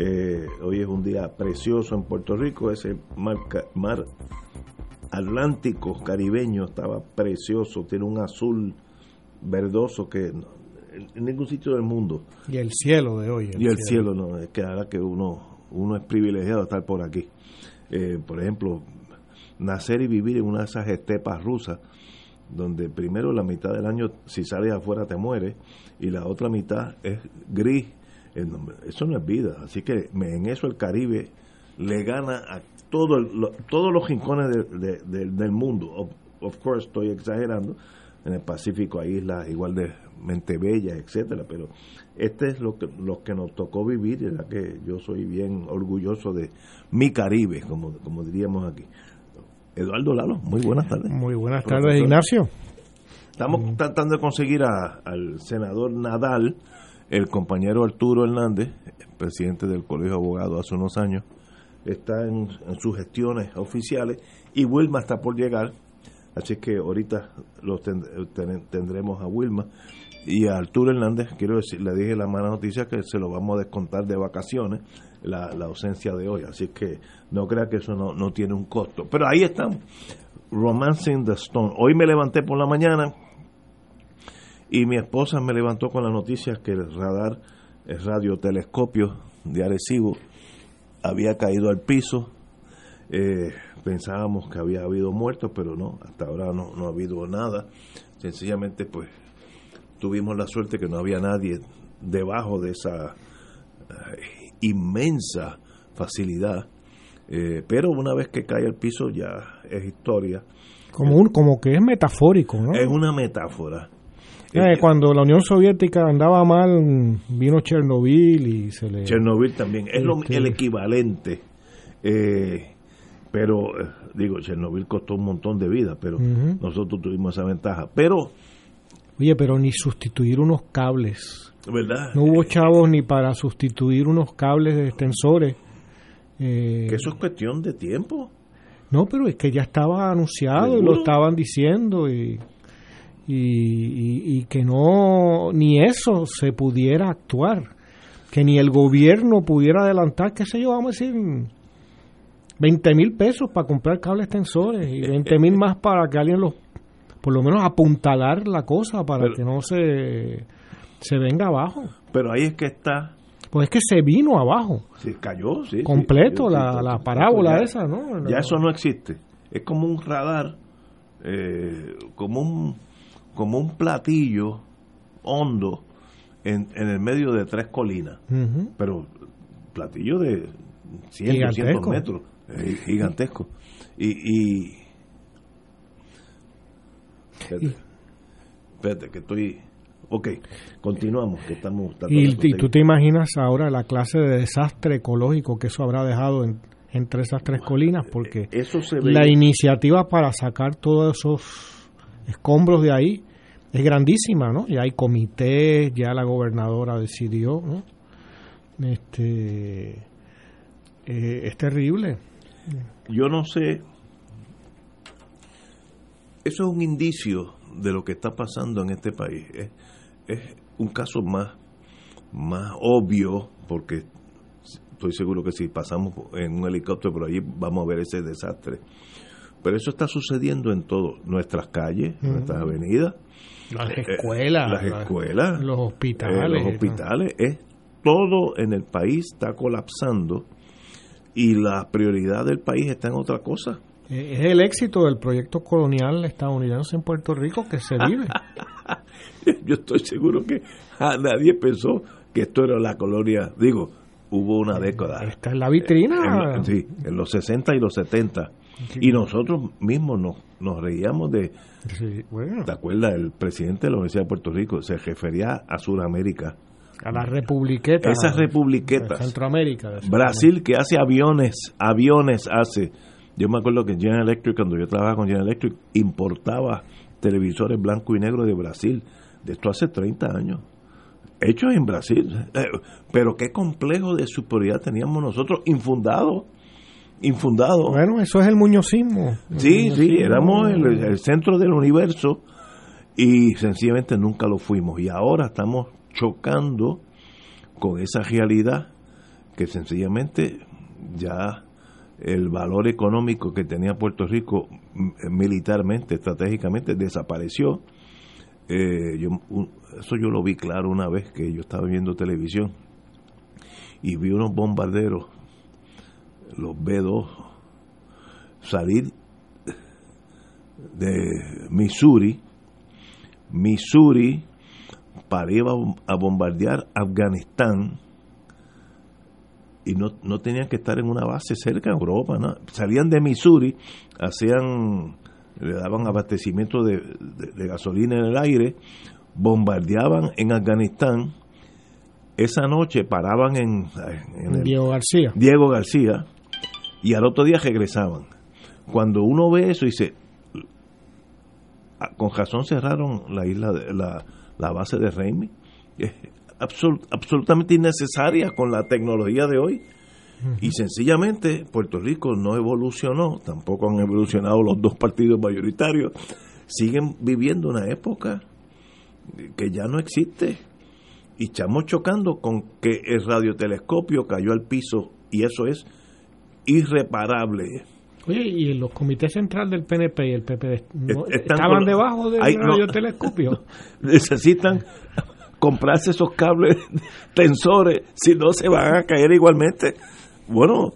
Eh, hoy es un día precioso en Puerto Rico, ese mar, mar Atlántico caribeño estaba precioso, tiene un azul verdoso que en ningún sitio del mundo. Y el cielo de hoy. y el cielo, no, es que ahora que uno, uno es privilegiado de estar por aquí. Eh, por ejemplo, nacer y vivir en una de esas estepas rusas, donde primero la mitad del año, si sales afuera, te mueres, y la otra mitad es gris eso no es vida. Así que en eso el Caribe le gana a todo todos los rincones del mundo. Of, course, estoy exagerando. En el Pacífico hay islas igual de mente bellas, etcétera, pero este es lo que, lo que nos tocó vivir, y que yo soy bien orgulloso de mi Caribe, como, como diríamos aquí. Eduardo Lalo, muy buenas tardes. Muy buenas tardes, Ignacio. Estamos mm. tratando de conseguir al senador Nadal el compañero Arturo Hernández, presidente del Colegio de Abogados hace unos años, está en, sus gestiones oficiales y Wilma está por llegar, así que ahorita los tendremos a Wilma y a Arturo Hernández, quiero decir, le dije la mala noticia que se lo vamos a descontar de vacaciones, la, ausencia de hoy, así que no crea que eso no, no tiene un costo. Pero ahí estamos, Romancing the Stone. Hoy me levanté por la mañana, y mi esposa me levantó con la noticia que el radar, el radiotelescopio de Arecibo había caído al piso. Eh, pensábamos que había habido muertos, pero no, hasta ahora no, no ha habido nada. Sencillamente, pues, tuvimos la suerte que no había nadie debajo de esa eh, inmensa facilidad. Eh, pero una vez que cae al piso ya es historia. Como, un, como que es metafórico, ¿no? Es una metáfora. Eh, cuando la Unión Soviética andaba mal, vino Chernobyl y se le... Chernobyl también, es lo, este el equivalente. Eh, pero, eh, digo, Chernobyl costó un montón de vidas, pero nosotros tuvimos esa ventaja. Pero... Oye, pero ni sustituir unos cables. ¿Verdad? No hubo chavos ni para sustituir unos cables de extensores. que eso es cuestión de tiempo. No, pero es que ya estaba anunciado y lo estaban diciendo y y, que no ni eso se pudiera actuar, que ni el gobierno pudiera adelantar, qué sé yo, vamos a decir, 20 mil pesos para comprar cables extensores y 20 mil más para que alguien los, por lo menos apuntalar la cosa para que no se, se venga abajo. Pero ahí es que está pues es que se vino abajo. Se cayó, sí. Completo la, la, parábola esa, ¿no? Ya eso no existe. Es como un radar, eh, como un como un platillo hondo en, en el medio de tres colinas, pero platillo de 100, 200 metros, eh, gigantesco. Y, y, espérate, que estoy Ok, continuamos, que estamos... Y, y, tú te imaginas ahora la clase de desastre ecológico que eso habrá dejado en, entre esas tres colinas, porque eso se la iniciativa para sacar todos esos escombros de ahí es grandísima, ¿no? Ya hay comités, ya la gobernadora decidió, ¿no? Este, eh, es terrible. Yo no sé, eso es un indicio de lo que está pasando en este país. Es, es un caso más, más obvio, porque estoy seguro que si pasamos en un helicóptero por allí vamos a ver ese desastre. Pero eso está sucediendo en todas nuestras calles, nuestras avenidas, las eh, escuelas, las escuelas, los hospitales, eh, los hospitales, es todo en el país está colapsando y la prioridad del país está en otra cosa. Eh, es el éxito del proyecto colonial estadounidense en Puerto Rico que se vive. Yo estoy seguro que nadie pensó que esto era la colonia, digo, hubo una década. Esta es la vitrina. sí, en los 60 y los 70 y nosotros mismos nos, nos reíamos de... ¿Te acuerdas? El presidente de la Universidad de Puerto Rico se refería a Sudamérica A la republiqueta. Esas republiquetas. Centroamérica. Brasil que hace aviones, aviones hace. Yo me acuerdo que General Electric, cuando yo trabajaba con General Electric, importaba televisores blanco y negro de Brasil. De esto hace 30 años. Hechos en Brasil. Eh, pero qué complejo de superioridad teníamos nosotros, infundado. Infundado. Bueno, eso es el muñozismo. Sí, sí, éramos el, el centro del universo y sencillamente nunca lo fuimos. Y ahora estamos chocando con esa realidad que sencillamente ya el valor económico que tenía Puerto Rico militarmente, estratégicamente, desapareció. Eh, yo, eso yo lo vi claro una vez que yo estaba viendo televisión y vi unos bombarderos, los B2, salir de Missouri, Missouri, para ir a bombardear Afganistán y no, no tenían que estar en una base cerca de Europa, ¿no? salían de Missouri, hacían, le daban abastecimiento de, gasolina en el aire, bombardeaban en Afganistán, esa noche paraban en, Diego García. Diego García y al otro día regresaban. Cuando uno ve eso dice, ah, con razón cerraron la isla de la, la base de Reimi absolutamente innecesaria con la tecnología de hoy. Y sencillamente Puerto Rico no evolucionó, tampoco han evolucionado los dos partidos mayoritarios, siguen viviendo una época que ya no existe. Y estamos chocando con que el radiotelescopio cayó al piso y eso es irreparable. Oye, ¿y los comités central del PNP y el PP estaban debajo del radiotelescopio? necesitan comprarse esos cables tensores, si no se van a caer igualmente. Bueno,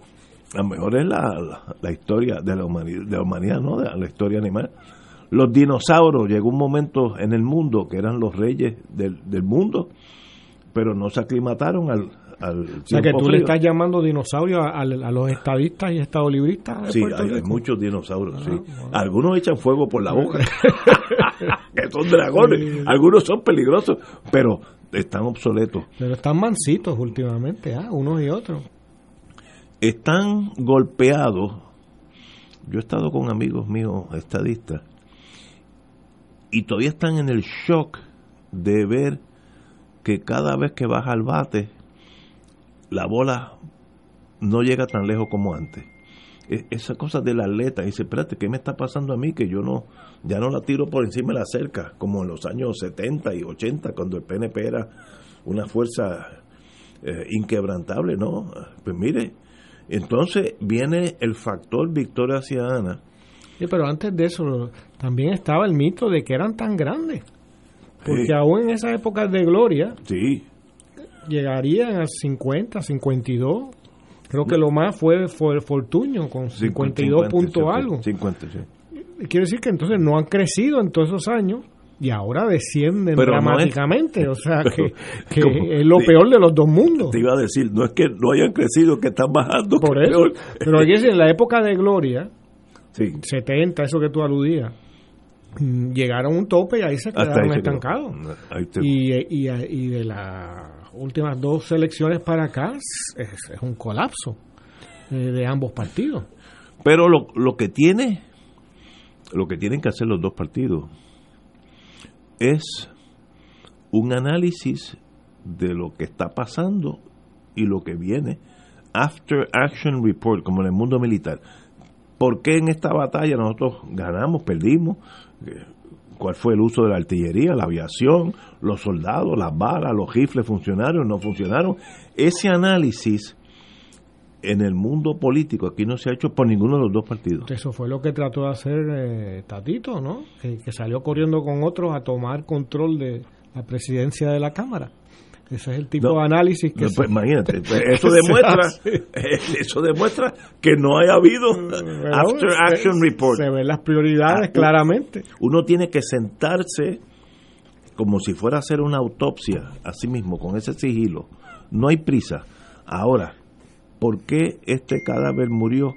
a lo mejor es la, la, historia de la, humanidad, de la humanidad, ¿no? De la historia animal. Los dinosaurios, llegó un momento en el mundo que eran los reyes del, del mundo, pero no se aclimataron al, o sea que tú le estás llamando dinosaurio a, los estadistas y estadolibristas. Sí, hay, muchos dinosaurios. sí. Ah, Algunos echan fuego por la boca, que son dragones. Algunos son peligrosos, pero están obsoletos. Pero están mansitos últimamente, ¿ah? unos y otros. Están golpeados. Yo he estado con amigos míos estadistas y todavía están en el shock de ver que cada vez que baja al bate la bola no llega tan lejos como antes. E, esa cosa del atleta, dice, espérate, ¿qué me está pasando a mí? Que yo no, ya no la tiro por encima de la cerca, como en los años 70 y 80, cuando el PNP era una fuerza eh, inquebrantable, ¿no? Pues mire, entonces viene el factor Victoria Ciudadana. Sí, pero antes de eso también estaba el mito de que eran tan grandes. Porque aún en esa época de gloria, sí llegarían a 50, 52. Creo que lo más fue, fue Fortuño con 52 puntos algo. 50, sí. Quiere decir que entonces no han crecido en todos esos años y ahora descienden dramáticamente. o sea, que, es lo peor de los dos mundos. Te iba a decir, no es que no hayan crecido, que están bajando. Por eso. Pero hay que decir, en la época de Gloria, 70, eso que tú aludías, mm, llegaron a un tope y ahí se quedaron estancados. Y, y, y de la últimas dos elecciones para acá es, un colapso eh, de ambos partidos. Pero lo, lo que tiene, lo que tienen que hacer los dos partidos es un análisis de lo que está pasando y lo que viene. After Action Report, como en el mundo militar. ¿Por qué en esta batalla nosotros ganamos, perdimos? Cuál fue el uso de la artillería, la aviación, los soldados, las balas, los rifles funcionaron, no funcionaron. Ese análisis en el mundo político aquí no se ha hecho por ninguno de los dos partidos. Eso fue lo que trató de hacer eh, Tatito, ¿no? que, salió corriendo con otros a tomar control de la presidencia de la Cámara. Ese es el tipo de análisis que... pues imagínate, pues, eso demuestra eso demuestra que no haya habido after action report. Se ven las prioridades ah, claramente. Uno tiene que sentarse como si fuera a hacer una autopsia a sí mismo con ese sigilo. No hay prisa. Ahora, ¿por qué este cadáver murió?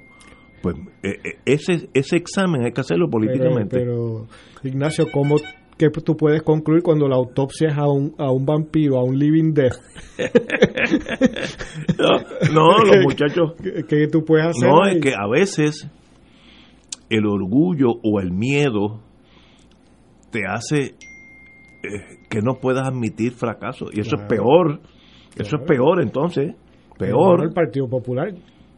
Pues eh, eh, ese ese examen hay que hacerlo políticamente. Pero, Ignacio, ¿cómo que tú puedes concluir cuando la autopsia es a un, a un vampiro, a un living death. no, los muchachos. Que, tú puedes hacer. No, es que a veces el orgullo o el miedo te hace eh, que no puedas admitir fracaso. Y eso es peor. Eso es peor entonces. Peor. El Partido Popular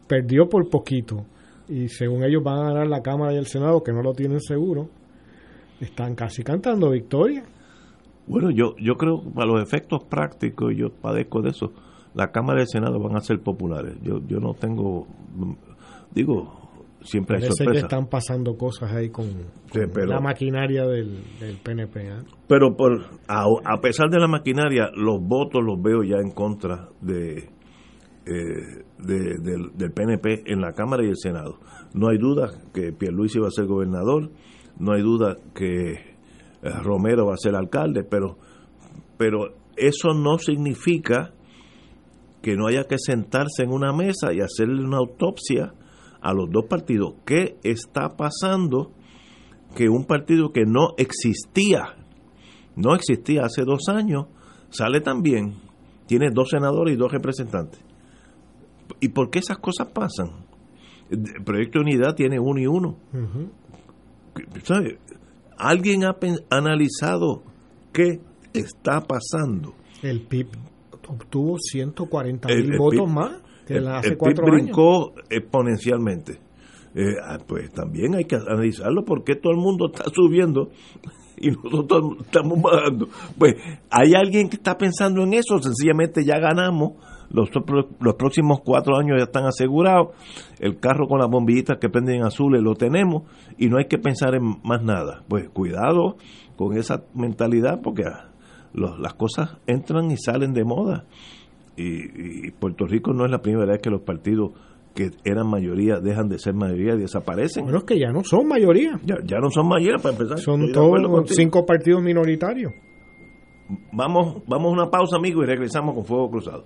perdió por poquito. Y según ellos van a ganar la Cámara y el Senado, que no lo tienen seguro están casi cantando victoria. Bueno, yo, yo creo que para los efectos prácticos, yo padezco de eso, la Cámara y el Senado van a ser populares. Yo, yo no tengo, digo, siempre hay sorpresas. que están pasando cosas ahí con, la maquinaria del, del PNP. ¿eh? Pero por, a, pesar de la maquinaria, los votos los veo ya en contra de, eh, del, del, PNP en la Cámara y el Senado. No hay duda que Pierluisi va a ser gobernador no hay duda que eh, Romero va a ser alcalde, pero, pero eso no significa que no haya que sentarse en una mesa y hacerle una autopsia a los dos partidos. ¿Qué está pasando que un partido que no existía, no existía hace dos años, sale también, tiene dos senadores y dos representantes? ¿Y por qué esas cosas pasan? El Proyecto de Unidad tiene uno y uno. ¿Alguien ha analizado qué está pasando? El PIB obtuvo 140 mil votos más que el, hace PIB brincó exponencialmente. Eh, ah, pues también hay que analizarlo porque todo el mundo está subiendo y nosotros estamos bajando. Pues hay alguien que está pensando en eso, sencillamente ya ganamos los, los próximos cuatro años ya están asegurados, el carro con las bombillitas que prenden azules lo tenemos y no hay que pensar en más nada. Pues cuidado con esa mentalidad porque ah, las cosas entran y salen de moda. Y, Puerto Rico no es la primera vez que los partidos que eran mayoría dejan de ser mayoría y desaparecen. Bueno, es que ya no son mayoría. Ya, ya no son mayoría para empezar. Son todos cinco partidos minoritarios. Vamos, vamos a una pausa, amigos, y regresamos con Fuego Cruzado.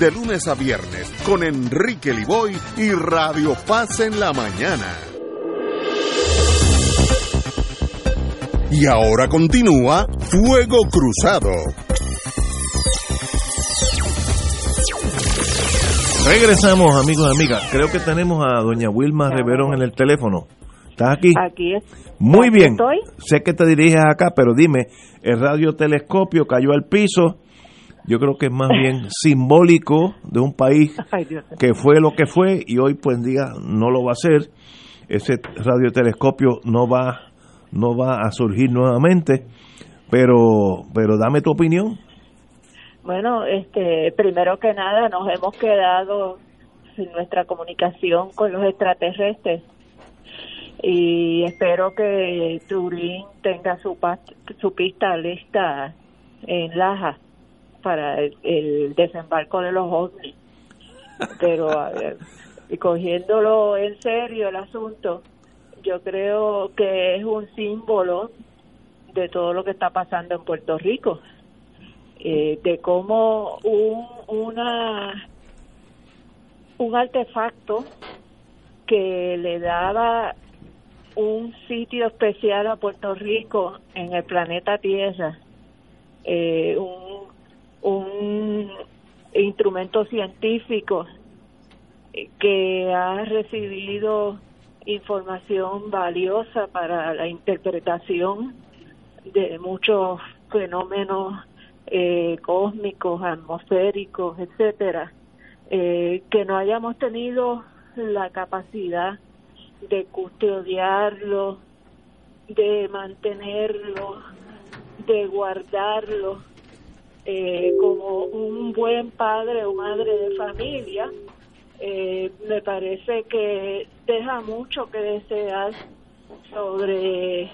de lunes a viernes con Enrique Liboy y Radio Paz en la mañana. Y ahora continúa Fuego Cruzado. Regresamos, amigos y amigas. Creo que tenemos a doña Wilma Reverón en el teléfono. ¿Estás aquí? Aquí es. Muy bien. Sé que te diriges acá, pero dime, el radiotelescopio cayó al piso yo creo que es más bien simbólico de un país que fue lo que fue y hoy pues diga no lo va a hacer ese radiotelescopio no va no va a surgir nuevamente pero pero dame tu opinión. Bueno, este, primero que nada nos hemos quedado sin nuestra comunicación con los extraterrestres y espero que Turín tenga su, su pista lista en Laja para el, desembarco de los ovnis. Pero y cogiéndolo en serio el asunto, yo creo que es un símbolo de todo lo que está pasando en Puerto Rico, eh, de cómo un, una, un artefacto que le daba un sitio especial a Puerto Rico en el planeta Tierra, eh, un, un instrumento científico que ha recibido información valiosa para la interpretación de muchos fenómenos eh, cósmicos, atmosféricos, etcétera, eh, que no hayamos tenido la capacidad de custodiarlo, de mantenerlo, de guardarlo eh, como un buen padre o madre de familia, eh, me parece que deja mucho que desear sobre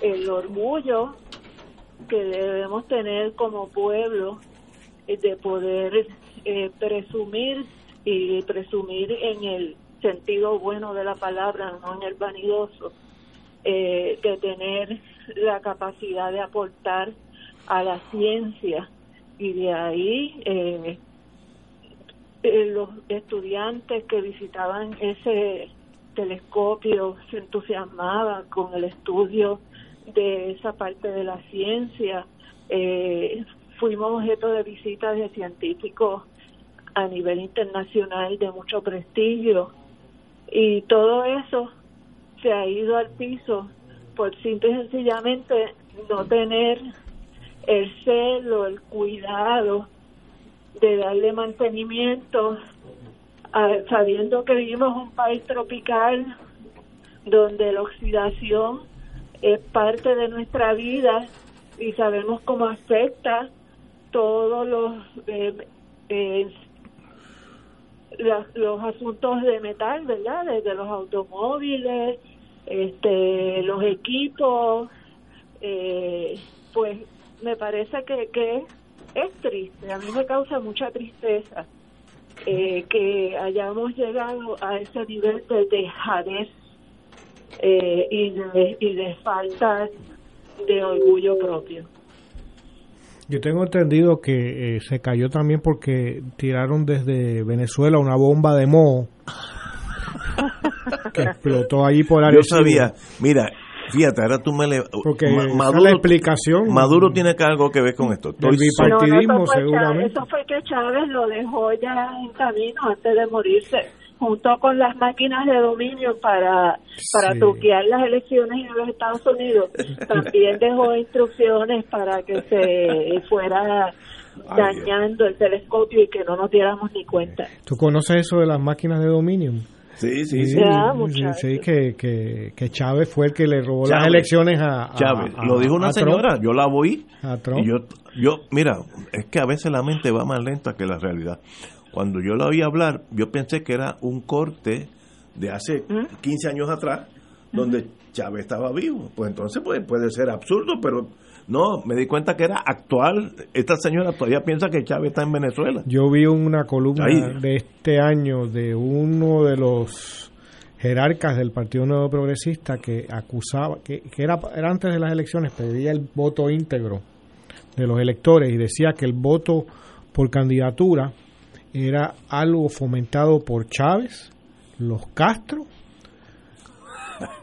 el orgullo que debemos tener como pueblo de poder eh, presumir y presumir en el sentido bueno de la palabra, no en el vanidoso, eh, de tener la capacidad de aportar a la ciencia y de ahí eh, eh, los estudiantes que visitaban ese telescopio se entusiasmaban con el estudio de esa parte de la ciencia. Eh, fuimos objeto de visitas de científicos a nivel internacional de mucho prestigio y todo eso se ha ido al piso por simple y sencillamente no tener el celo, el cuidado de darle mantenimiento, sabiendo que vivimos un país tropical donde la oxidación es parte de nuestra vida y sabemos cómo afecta todos los eh, los asuntos de metal, ¿verdad? Desde los automóviles, este, los equipos, eh, pues me parece que, que es triste, a mí me causa mucha tristeza eh, que hayamos llegado a ese nivel de dejadez eh, y, de, y de falta de orgullo propio. Yo tengo entendido que eh, se cayó también porque tiraron desde Venezuela una bomba de moho que explotó allí por Arecibo. Yo sabía, mira, Fíjate, ahora tú me le... Porque Maduro, la explicación. Maduro tiene que algo que ver con esto. El bipartidismo, seguramente. eso fue que Chávez lo dejó ya en camino antes de morirse, junto con las máquinas de dominio para, para truquear las elecciones en los Estados Unidos. También dejó instrucciones para que se fuera dañando el telescopio y que no nos diéramos ni cuenta. ¿Tú conoces eso de las máquinas de dominio? Sí, sí, sí. sí, que, que, que, Chávez fue el que le robó las elecciones a, Chávez. Lo dijo una señora, yo la voy. Y yo, yo, mira, es que a veces la mente va más lenta que la realidad. Cuando yo la oí hablar, yo pensé que era un corte de hace 15 años atrás, donde Chávez estaba vivo. Pues entonces puede, puede ser absurdo, pero no, me di cuenta que era actual. Esta señora todavía piensa que Chávez está en Venezuela. Yo vi una columna de este año de uno de los jerarcas del Partido Nuevo Progresista que acusaba, que, era, era antes de las elecciones, pedía el voto íntegro de los electores y decía que el voto por candidatura era algo fomentado por Chávez, los Castro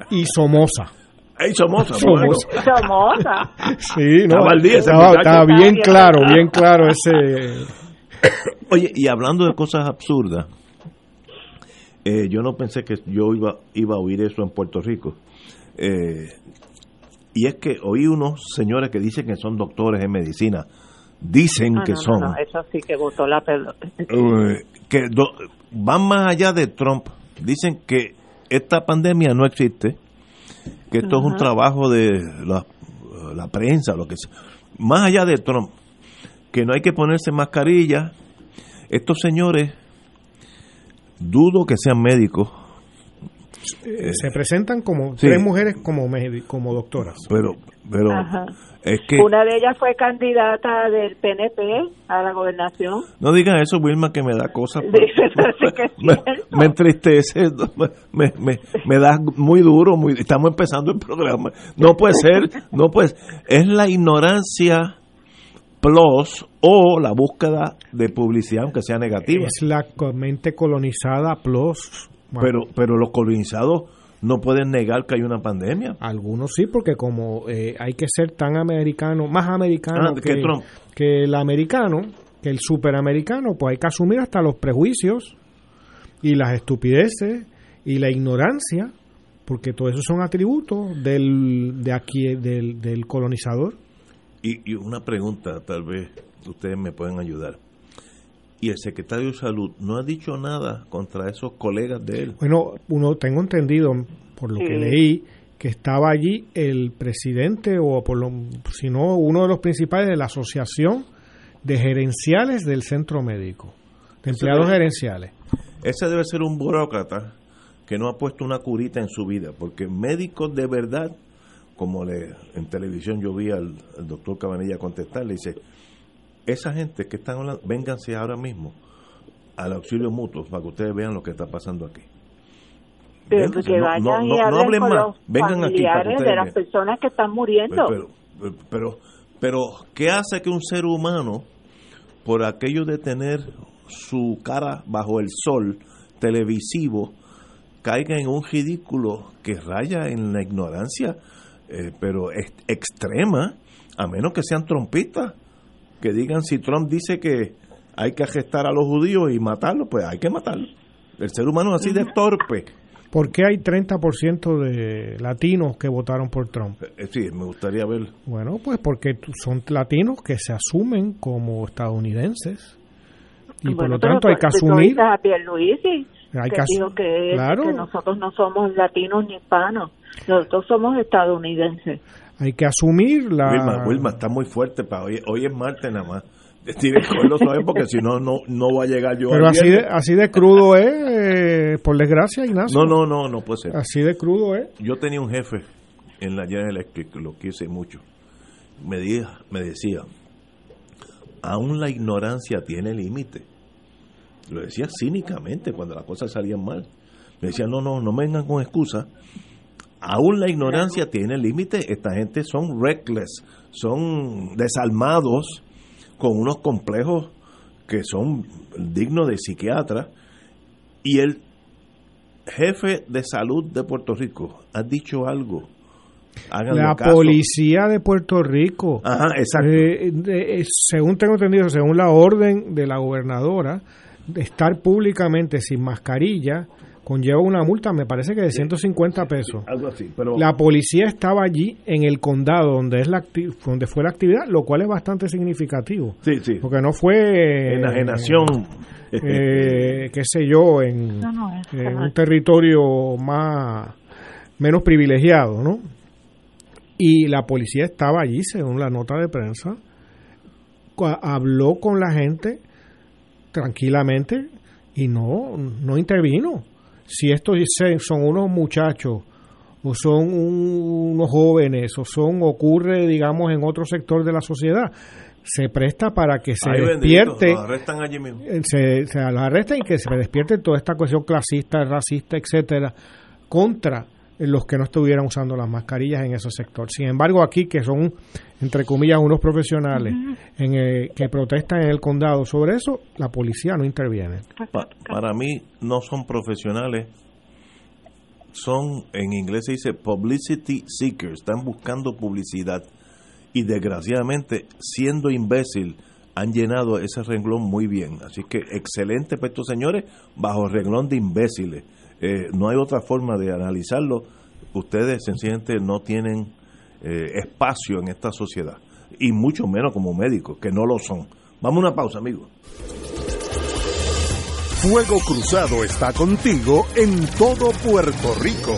y Somoza. ¡Ey, Somoza! Somoza. Sí, no. Estaba, bien claro, bien claro ese. Oye, y hablando de cosas absurdas, eh, yo no pensé que yo iba, iba a oír eso en Puerto Rico. Eh, y es que oí unos señores que dicen que son doctores en medicina. Dicen que son. No, eso sí que votó la pelota. Eh, que van más allá de Trump. Dicen que esta pandemia no existe que esto es un trabajo de la, prensa, lo que sea. Más allá de Trump, que no hay que ponerse mascarilla. Estos señores, dudo que sean médicos. Eh, se presentan como tres mujeres como, como doctoras. Pero, pero es que... Una de ellas fue candidata del PNP a la gobernación. No digan eso, Wilma, que me da cosas. me, entristece, me, me, me, da muy duro, muy, estamos empezando el programa. No puede ser, no puede Es la ignorancia plus o la búsqueda de publicidad, aunque sea negativa. Es la mente colonizada plus. Pero, pero los colonizados no pueden negar que hay una pandemia. Algunos sí, porque como eh, hay que ser tan americano, más americano ah, que, que, el americano, que el superamericano, pues hay que asumir hasta los prejuicios y las estupideces y la ignorancia, porque todo eso son atributos del, de aquí, del, del colonizador. Y, y una pregunta, tal vez ustedes me pueden ayudar y el secretario de Salud no ha dicho nada contra esos colegas de él. Bueno, uno tengo entendido, por lo que leí, que estaba allí el presidente o por lo, si no uno de los principales de la asociación de gerenciales del centro médico, de empleados gerenciales. Ese debe ser un burócrata que no ha puesto una curita en su vida, porque médicos de verdad, como le, en televisión yo vi al, al doctor Cabanilla contestar, le dice, esa gente que están hablando, vénganse ahora mismo al auxilio mutuo para que ustedes vean lo que está pasando aquí. Pero que vayan y hablen con los vengan familiares de las personas que están muriendo. Pero, pero, pero, ¿qué hace que un ser humano, por aquello de tener su cara bajo el sol televisivo, caiga en un ridículo que raya en la ignorancia, eh, pero es extrema, a menos que sean trompistas? Que digan si Trump dice que hay que gestar a los judíos y matarlos, pues hay que matarlos. El ser humano es así de torpe. ¿Por qué hay 30% de latinos que votaron por Trump? Eh, sí, me gustaría ver. Bueno, pues porque son latinos que se asumen como estadounidenses. Y por lo tanto hay que asumir... A hay que, dijo que, que nosotros no somos latinos ni hispanos, nosotros somos estadounidenses hay que asumir la... Wilma, Wilma está muy fuerte para hoy, hoy es martes nada más. Tiene que lo saben porque si no, no, no va a llegar yo. Pero así de, así de crudo es, eh, por desgracia, Ignacio. No, no, no, no puede ser. Así de crudo es. Yo tenía un jefe en la General Electric, lo quise mucho. Me, me decía, aún la ignorancia tiene límite. Lo decía cínicamente cuando las cosas salían mal. Me decía, no, no, no me vengan con excusas aún la ignorancia tiene límite. Esta gente son reckless, son desalmados con unos complejos que son dignos de psiquiatra. Y el jefe de salud de Puerto Rico ha dicho algo. la policía de Puerto Rico, Ajá, exacto. Eh, eh, según tengo entendido, según la orden de la gobernadora, de estar públicamente sin mascarilla conlleva una multa, me parece que de 150 pesos. Algo así, pero... La policía estaba allí en el condado donde es la donde fue la actividad, lo cual es bastante significativo. Sí, sí. Porque no fue enajenación eh, qué sé yo, en, un territorio más menos privilegiado, ¿no? Y la policía estaba allí, según la nota de prensa, habló con la gente tranquilamente y no no intervino si estos son unos muchachos o son unos jóvenes o son ocurre digamos en otro sector de la sociedad se presta para que se despierte arrestan allí mismo. Eh, se, se los arrestan y que se despierte toda esta cuestión clasista racista etcétera contra los que no estuvieran usando las mascarillas en ese sector. Sin embargo, aquí que son, entre comillas, unos profesionales en que protestan en el condado sobre eso, la policía no interviene. para mí no son profesionales, son, en inglés se dice publicity seekers, están buscando publicidad y desgraciadamente, siendo imbécil, han llenado ese renglón muy bien. Así que excelente para estos señores bajo el renglón de imbéciles eh, no hay otra forma de analizarlo. Ustedes sencillamente no tienen eh, espacio en esta sociedad, y mucho menos como médicos, que no lo son. Vamos a una pausa, amigos. Fuego Cruzado está contigo en todo Puerto Rico.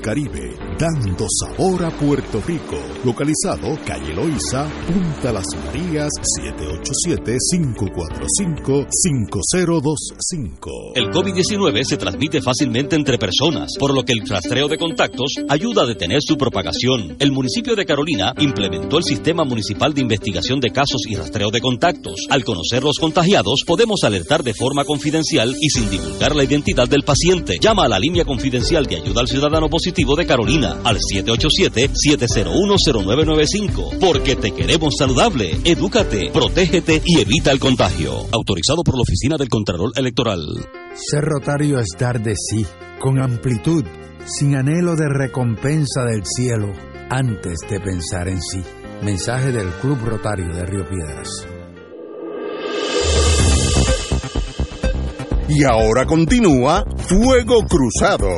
Caribe, dando sabor a Puerto Rico. Localizado calle Loíza, Punta Las Marías, 787-545-5025. El COVID-19 se transmite fácilmente entre personas, por lo que el rastreo de contactos ayuda a detener su propagación. El municipio de Carolina implementó el sistema municipal de investigación de casos y rastreo de contactos. Al conocer los contagiados, podemos alertar de forma confidencial y sin divulgar la identidad del paciente. Llama a la línea confidencial de ayuda al ciudadano positivo de Carolina al 787-701-0995. Porque te queremos saludable. Edúcate, protégete y evita el contagio. Autorizado por la Oficina del Contralor Electoral. Ser rotario es dar de sí, con amplitud, sin anhelo de recompensa del cielo, antes de pensar en sí. Mensaje del Club Rotario de Río Piedras. Y ahora continúa Fuego Cruzado.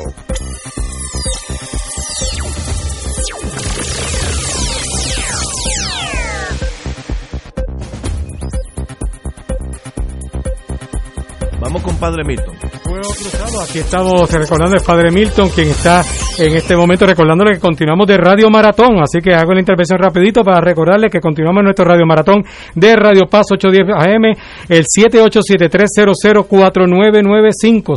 Vamos con Padre Milton. Fuego cruzado, aquí estamos recordando al Padre Milton, quien está en este momento recordándole que continuamos de Radio Maratón, así que hago la intervención rapidito para recordarle que continuamos nuestro Radio Maratón de Radio Paz 810 AM, el 787-300-4995,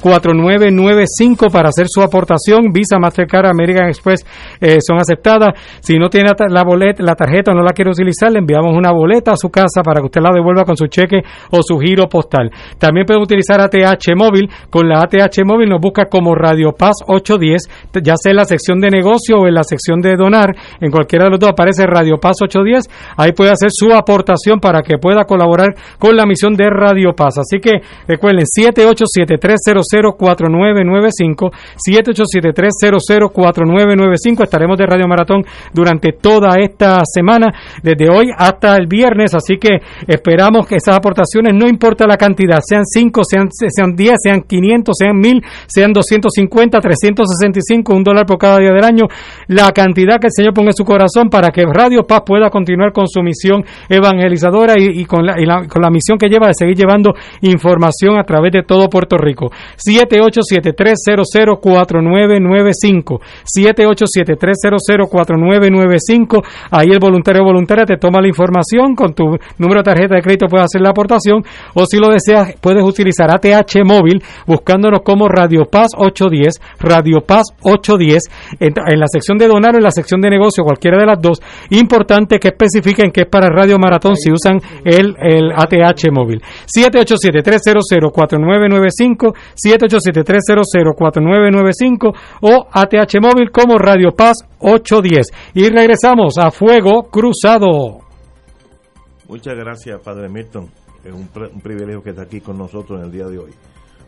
787-300-4995 para hacer su aportación, Visa, Mastercard, American Express eh, son aceptadas, si no tiene la boleta, la tarjeta o no la quiere utilizar, le enviamos una boleta a su casa para que usted la devuelva con su cheque o su giro postal. También puede utilizar ATH móvil, con la ATH móvil nos busca como Radio Paz 810, ya sea en la sección de negocio o en la sección de donar, en cualquiera de los dos aparece Radio Paz 810, ahí puede hacer su aportación para que pueda colaborar con la misión de Radio Paz. Así que recuerden 787-300-4995, 787-300-4995, estaremos de Radio Maratón durante toda esta semana, desde hoy hasta el viernes, así que esperamos que esas aportaciones, no importa la cantidad, sean 5, sean, sean 10, sean 500, sean 1000, sean 250, 365, un dólar por cada día del año, la cantidad que el Señor ponga en su corazón para que Radio Paz pueda continuar con su misión evangelizadora y, con, la, con la misión que lleva de seguir llevando información a través de todo Puerto Rico. 787-300-4995, 787-300-4995, ahí el voluntario o voluntaria te toma la información, con tu número de tarjeta de crédito puedes hacer la aportación, o si lo deseas puedes utilizar ATH móvil buscándonos como Radio Paz 810, Radio Paz 810, en, en, la sección de donar o en la sección de negocio, cualquiera de las dos. Importante que especifiquen que es para Radio Maratón si usan el, el ATH móvil. 787-300-4995, 787-300-4995 o ATH móvil como Radio Paz 810. Y regresamos a Fuego Cruzado. Muchas gracias, Padre Milton. Es un, un privilegio que está aquí con nosotros en el día de hoy.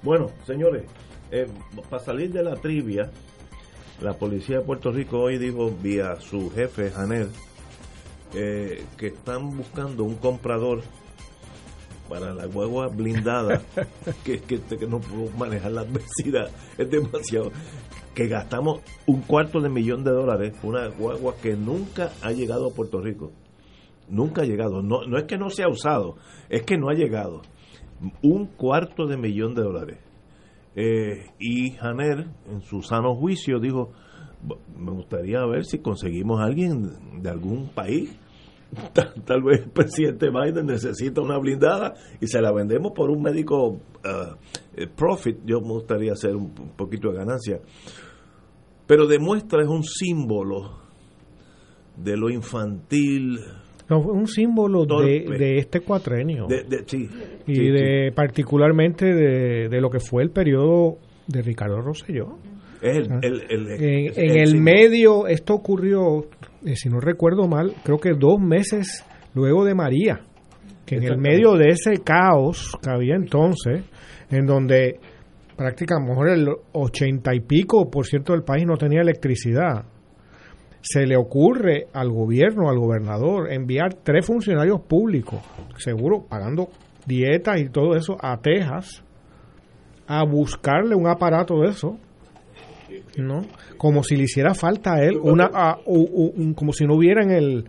Bueno, señores, eh, para salir de la trivia, la policía de Puerto Rico hoy dijo vía su jefe, Janel, eh, que están buscando un comprador para la guagua blindada, que, que, que no puedo manejar la adversidad, es demasiado. Que gastamos un cuarto de millón de dólares, una guagua que nunca ha llegado a Puerto Rico. Nunca ha llegado. No, no es que no se ha usado, es que no ha llegado. Un cuarto de millón de dólares. Eh, y Janer, en su sano juicio, dijo, me gustaría ver si conseguimos a alguien de algún país. Tal, vez el presidente Biden necesita una blindada y se la vendemos por un médico uh, profit. Yo me gustaría hacer un poquito de ganancia. Pero demuestra, es un símbolo de lo infantil, no, un símbolo de, de, este cuatrenio. De, de, sí, y sí, de sí. particularmente de, lo que fue el periodo de Ricardo Rosselló. El, el, el, en, en el, medio, esto ocurrió, eh, si no recuerdo mal, creo que dos meses luego de María, que en el medio de ese caos que había entonces, en donde prácticamente, mejor el ochenta y pico por ciento del país no tenía electricidad. Se le ocurre al gobierno, al gobernador, enviar tres funcionarios públicos, seguro pagando dietas y todo eso, a Texas, a buscarle un aparato de eso, ¿no? Como si le hiciera falta a él, una, como si no hubiera en el,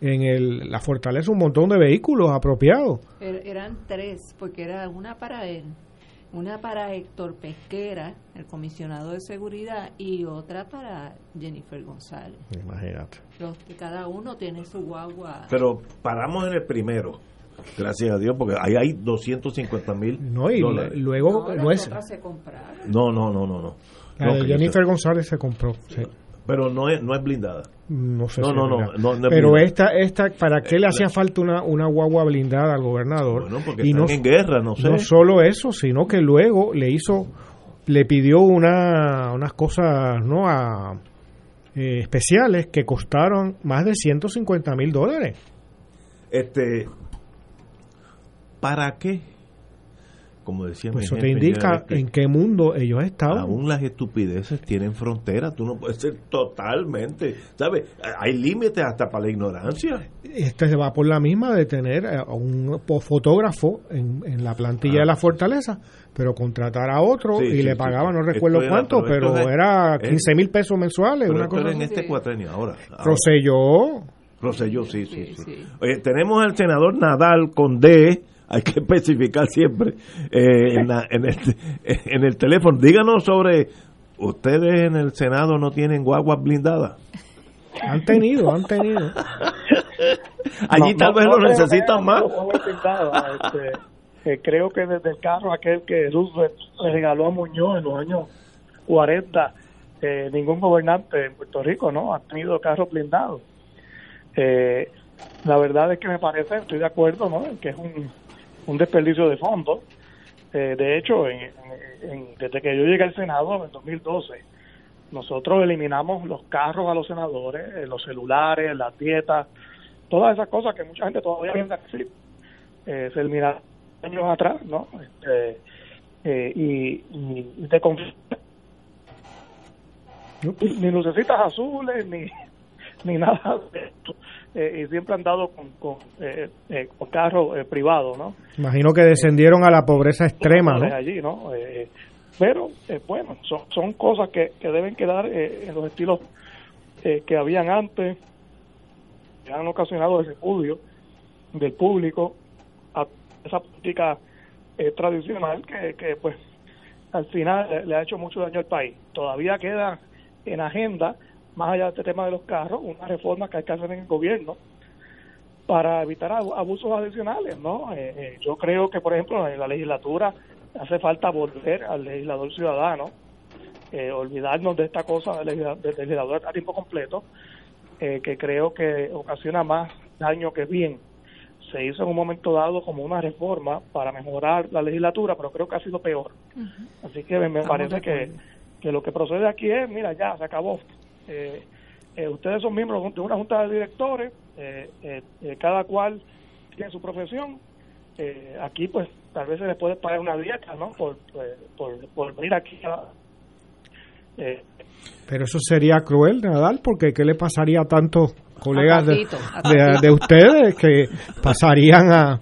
en el, la fortaleza un montón de vehículos apropiados. Er, eran tres, porque era una para él, una para Héctor Pesquera, el comisionado de seguridad, y otra para Jennifer González. Imagínate. cada uno tiene su guagua. Pero paramos en el primero. Gracias a Dios, porque ahí hay 250 mil. No, y luego no, es. No, no, no, no. no. Jennifer González se compró. Sí pero no es no es blindada. No sé. No, no, no, Pero esta esta para qué le hacía falta una una guagua blindada al gobernador? Bueno, porque y no, en guerra, no sé. No solo eso, sino que luego le hizo le pidió una unas cosas no a eh, especiales que costaron más de 150 mil dólares. Este, ¿para qué? Como decía pues eso te indica en qué mundo ellos estaban. Aún las estupideces tienen frontera, tú no puedes ser totalmente, ¿sabes? Hay límites hasta para la ignorancia. Este se va por la misma de tener a un fotógrafo en, la plantilla de la ah. fortaleza, pero contratar a otro y le pagaba, no recuerdo cuánto, pero, era 15 mil pesos mensuales. una cosa en este cuatrenio ahora. Procelló. Procelló, sí, sí, sí. Oye, tenemos al senador Nadal con D hay que especificar siempre eh, en, en, este, en el teléfono. Díganos sobre, ustedes en el Senado no tienen guaguas blindadas. Han tenido, han tenido. Allí tal vez lo necesitan más. Este, eh, creo que desde el carro aquel que Roosevelt le regaló a Muñoz en los años 40, eh, ningún gobernante en Puerto Rico no ha tenido carros blindados. la verdad es que me parece, estoy de acuerdo, ¿no? que es un un desperdicio de fondos. Eh, de hecho, desde que yo llegué al Senado en 2012, nosotros eliminamos los carros a los senadores, eh, los celulares, las dietas, todas esas cosas que mucha gente todavía piensa que eh, se eliminaron años atrás, ¿no? Este, y, y, te ni lucecitas azules, ni, ni nada de esto. Eh, y siempre han dado con, con, eh, eh, con carros privados, ¿no? Imagino que descendieron a la pobreza extrema, ¿no? Allí, ¿no? pero, bueno, son, son cosas que, que deben quedar en los estilos que habían antes, que han ocasionado el repudio del público a esa política tradicional que, que, pues, al final le ha hecho mucho daño al país. Todavía queda en agenda más allá de este tema de los carros, una reforma que hay que hacer en el gobierno para evitar abusos adicionales, ¿no? Eh, eh, yo creo que, por ejemplo, en la legislatura hace falta volver al legislador ciudadano, eh, olvidarnos de esta cosa del legislador, a tiempo completo, que creo que ocasiona más daño que bien. Se hizo en un momento dado como una reforma para mejorar la legislatura, pero creo que ha sido peor. Así que me, parece que, que lo que procede aquí es, mira, ya, se acabó, eh, eh, ustedes son miembros de una junta de directores, eh, eh, cada cual tiene su profesión. aquí, pues, tal vez se les puede pagar una dieta, ¿no? Por, pues, por, venir aquí Pero eso sería cruel, Nadal, porque ¿qué le pasaría a tantos colegas de, de, ustedes que pasarían a,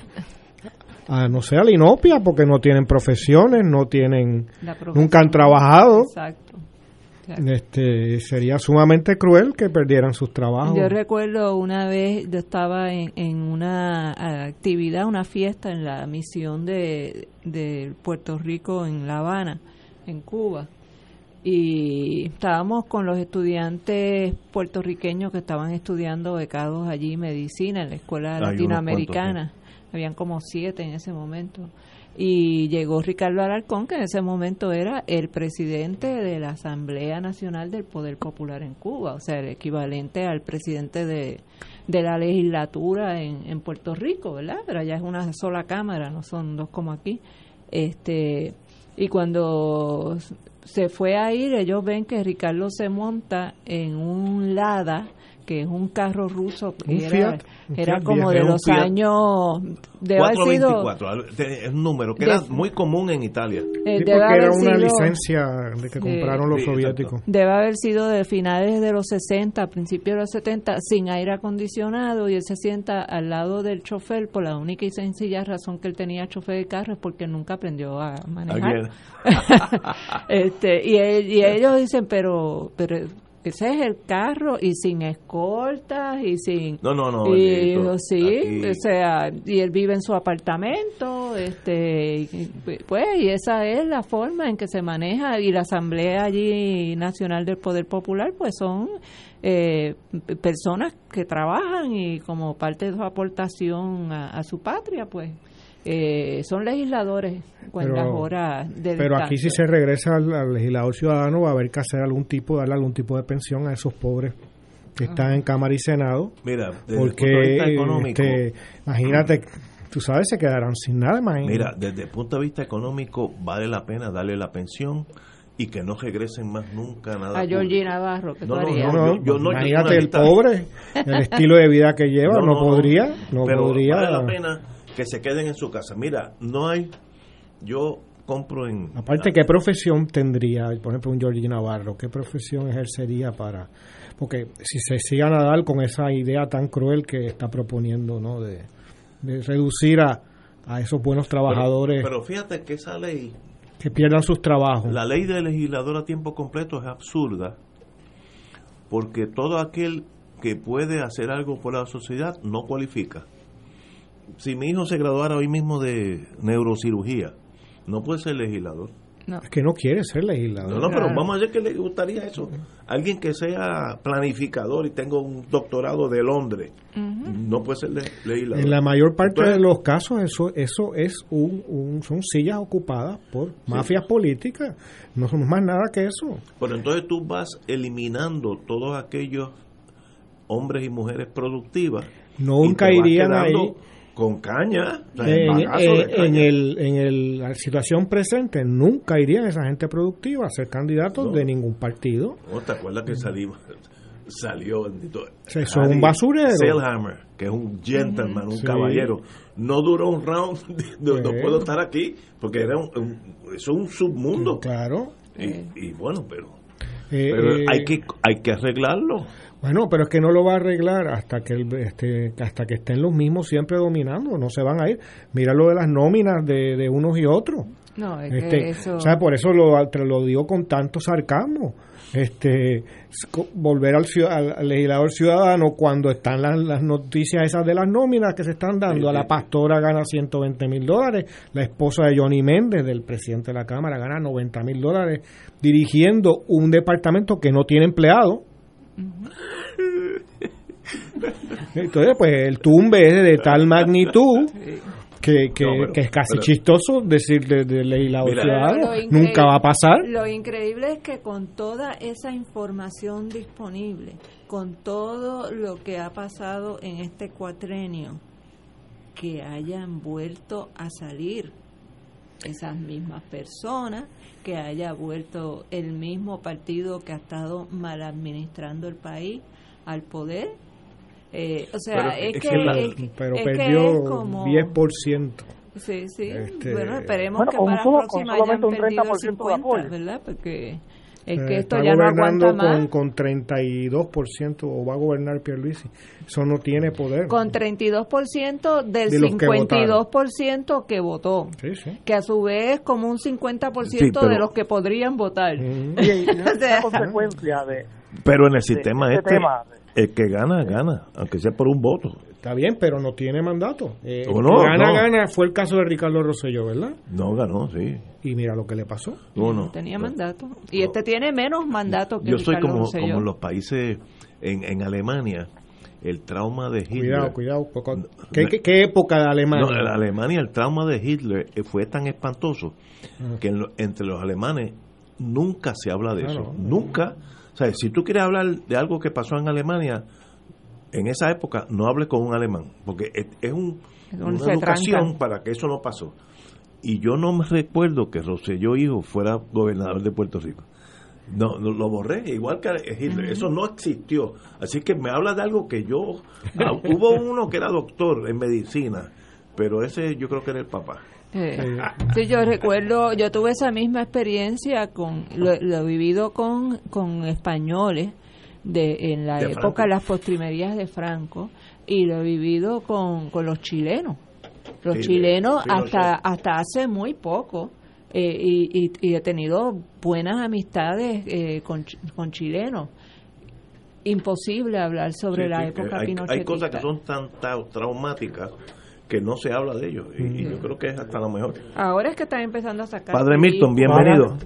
a, no sé, a la inopia porque no tienen profesiones, no tienen, nunca han trabajado. Exacto. Este, sería sumamente cruel que perdieran sus trabajos. Yo recuerdo una vez, yo estaba en, una actividad, una fiesta en la misión de, de Puerto Rico en La Habana, en Cuba, y estábamos con los estudiantes puertorriqueños que estaban estudiando becados allí medicina en la escuela latinoamericana. Habían como siete en ese momento y llegó Ricardo Alarcón, que en ese momento era el presidente de la Asamblea Nacional del Poder Popular en Cuba, o sea, el equivalente al presidente de, de la legislatura en, en Puerto Rico, ¿verdad? Pero allá es una sola cámara, no son dos como aquí. Este, y cuando se fue a ir, ellos ven que Ricardo se monta en un Lada que es un carro ruso, Un era, Fiat, era Fiat como viejo. de los Fiat años, debe haber sido, 424, es un número que era De- muy común en Italia. eh, Sí, porque era haber una sido- licencia de que compraron los Sí, soviéticos. Debe haber sido de finales de los 60, principios de los 70, sin aire acondicionado y él se sienta al lado del chofer por la única y sencilla razón que él tenía chofer de carro es porque nunca aprendió a manejar. Este y, él- y ellos dicen, pero pero ese es el carro y sin escoltas y sin No, no, no. y sí, aquí- o sea, y él vive en su apartamento, este, y, pues, y esa es la forma en que se maneja, y la Asamblea allí Nacional del Poder Popular, pues son eh, personas que trabajan y como parte de su aportación a, a su patria, pues, eh, son legisladores cuantas Pero- horas del Pero aquí si se regresa al, al legislador ciudadano va a haber que hacer algún tipo, darle algún tipo de pensión a esos pobres que están en Cámara y Senado. Mira, desde el punto de vista económico, este, imagínate, tú sabes, se quedarán sin nada, imagínate. mira, desde el punto de vista económico vale la pena darle la pensión y que no regresen más nunca nada. a Georgie Navarro, que No, no? No, no, yo- yo no- yo imagínate el pobre, el estilo de vida que lleva, no, podría, no pero podría. Vale la pena que se queden en su casa. Mira, no hay. Yo compro en. Aparte, ¿qué profesión tendría, por ejemplo, un Georgie Navarro? ¿Qué profesión ejercería para...? Porque si se siga a Nadal con esa idea tan cruel que está proponiendo, ¿no? De, de reducir a, a esos buenos trabajadores Pero, pero fíjate que esa ley, que pierdan sus trabajos. la ley de legislador a tiempo completo es absurda porque todo aquel que puede hacer algo por la sociedad no cualifica. Si mi hijo se graduara hoy mismo de neurocirugía, no puede ser legislador. No. Es que no quiere ser legislador. No, no, pero vamos a ver que le gustaría eso. Alguien que sea planificador y tenga un doctorado de Londres, no puede ser le- legislador. En la mayor parte Entonces, de los casos eso eso es un, un- son sillas ocupadas por mafias políticas. No somos más nada que eso. Pero entonces tú vas eliminando todos aquellos hombres y mujeres productivas. Nunca y te vas irían quedando ahí. Con caña. o sea, En, bagazo de en- caña. en el, en el- la situación presente nunca irían esa gente productiva a ser candidatos No. de ningún partido. ¿No te acuerdas que salimos? Salió bendito. Sí, son un basurero. Selhammer, que es un gentleman, un Sí. caballero. No duró un round. No, puedo estar aquí porque era un, un- es un submundo. Claro. Y, y bueno, pero, Eh, pero eh, hay que hay que arreglarlo. Bueno, pero es que no lo va a arreglar hasta que el- este, hasta que estén los mismos siempre dominando, no se van a ir. Mira lo de las nóminas de, de unos y otros. No, es Este, que eso... o sea, por eso lo, lo digo con tanto sarcasmo. Este, volver al, al- al legislador ciudadano cuando están las, las noticias esas de las nóminas que se están dando. A la pastora gana 120 mil dólares, la esposa de Johnny Méndez, del presidente de la Cámara, gana 90 mil dólares dirigiendo un departamento que no tiene empleado. Entonces, pues el tumbe es de tal magnitud que, que, No, pero- que es casi pero- chistoso decir de, de legislador Mira. ciudadano. Increíble- Nunca va a pasar. Lo increíble es que con toda esa información disponible, con todo lo que ha pasado en este cuatrenio, que hayan vuelto a salir esas mismas personas, que haya vuelto el mismo partido que ha estado mal administrando el país al poder. Eh, o sea, Pero es, es que, que la- es que- Pero es que perdió es como... 10%. Sí, sí. Este, bueno, esperemos Bueno, que para la solo- próxima con hayan solamente un perdido el 30% de 50, apoyo. ¿verdad? Porque es Eh, que esto está ya no gobernando aguanta más. con, con 32% o va a gobernar Pierluisi. Eso no tiene poder. Con 32% del De los que 52% que votó. Sí, sí. Que a su vez es como un 50% Sí, pero- de los que podrían votar. Ujú. Y, y O sea, consecuencia de, Pero en el de sistema este este, tema. El que gana, gana, aunque sea por un voto. Está bien, pero no tiene mandato. Eh, ¿O el no? que gana, No. gana. Fue el caso de Ricardo Rosselló, ¿verdad? No ganó, sí. Y mira lo que le pasó. No, no. tenía No. mandato. Y este tiene menos mandato que Yo soy Ricardo como, Rosselló. como los países en, en Alemania, el trauma de Hitler. Cuidado, cuidado. ¿Qué, qué, qué época de Alemania? No, en Alemania el trauma de Hitler fue tan espantoso que en lo- entre los alemanes nunca se habla de Ah, eso. no. Nunca. O sea, si tú quieres hablar de algo que pasó en Alemania, en esa época no hables con un alemán, porque es, es un, una educación trancan. para que eso no pasó. Y yo no me recuerdo que Rosselló hijo fuera gobernador de Puerto Rico. No, no, lo borré, igual que Hitler. Eso no existió. Así que me habla de algo que yo... Ah, hubo uno que era doctor en medicina, pero ese yo creo que era el papá. Eh, sí, yo recuerdo, yo tuve esa misma experiencia con lo, he vivido con, con españoles de en la época de las postrimerías de Franco y lo he vivido con, con los chilenos. Los chilenos hasta hasta hace muy poco eh, y, y, he tenido buenas amistades eh, con, con chilenos. Imposible hablar sobre la época hay, Hay cosas que son tan traumáticas que no se habla de ellos y, yo creo que es hasta lo mejor. Ahora es que están empezando a sacar. Padre Milton, bienvenido.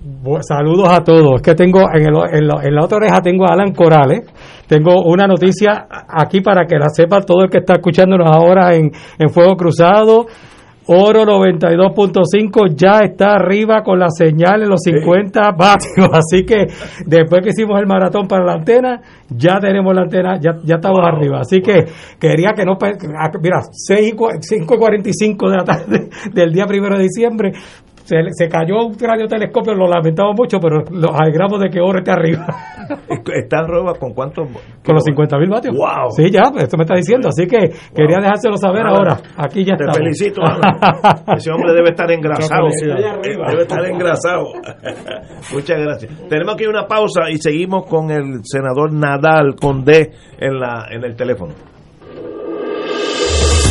saludos a todos. Es que tengo en, el, en, la, en, la, otra oreja tengo a Alan Corales. Tengo una noticia aquí para que la sepa todo el que está escuchándonos ahora en, en Fuego Cruzado. Oro 92.5 ya está arriba con la señal en los 50 vatios. Así que después que hicimos el maratón para la antena, ya tenemos la antena, ya, ya estamos arriba. Así que quería que no. Mira, 5.45 de la tarde del día primero de diciembre, se, se cayó un radiotelescopio, lo lamentamos mucho, pero los alegramos de que oro esté arriba. ¿Está arriba con cuántos? Con los 50 mil vatios. ¡Wow! Sí, ya, esto me está diciendo. Así que quería dejárselo saber ahora. Aquí ya está. Te felicito, Ese hombre debe estar engrasado. Debe estar engrasado. Muchas gracias. Tenemos aquí una pausa y seguimos con el senador Nadal con D en, la, en el teléfono.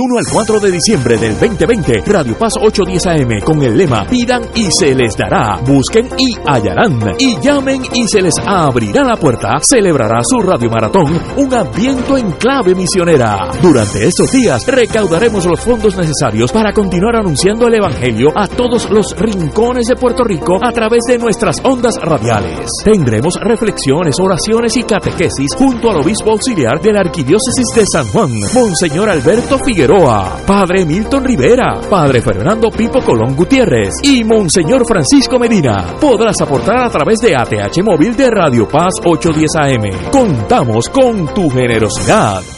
1 al 4 de diciembre del 2020, Radio Paz 810 AM con el lema Pidan y se les dará, busquen y hallarán, y llamen y se les abrirá la puerta, celebrará su Radio Maratón, un ambiente en clave misionera. Durante estos días recaudaremos los fondos necesarios para continuar anunciando el Evangelio a todos los rincones de Puerto Rico a través de nuestras ondas radiales. Tendremos reflexiones, oraciones y catequesis junto al obispo auxiliar de la Arquidiócesis de San Juan, Monseñor Alberto Figueroa Padre Milton Rivera, Padre Fernando Pipo Colón Gutiérrez y Monseñor Francisco Medina. Podrás aportar a través de ATH Móvil de Radio Paz 810 AM. Contamos con tu generosidad.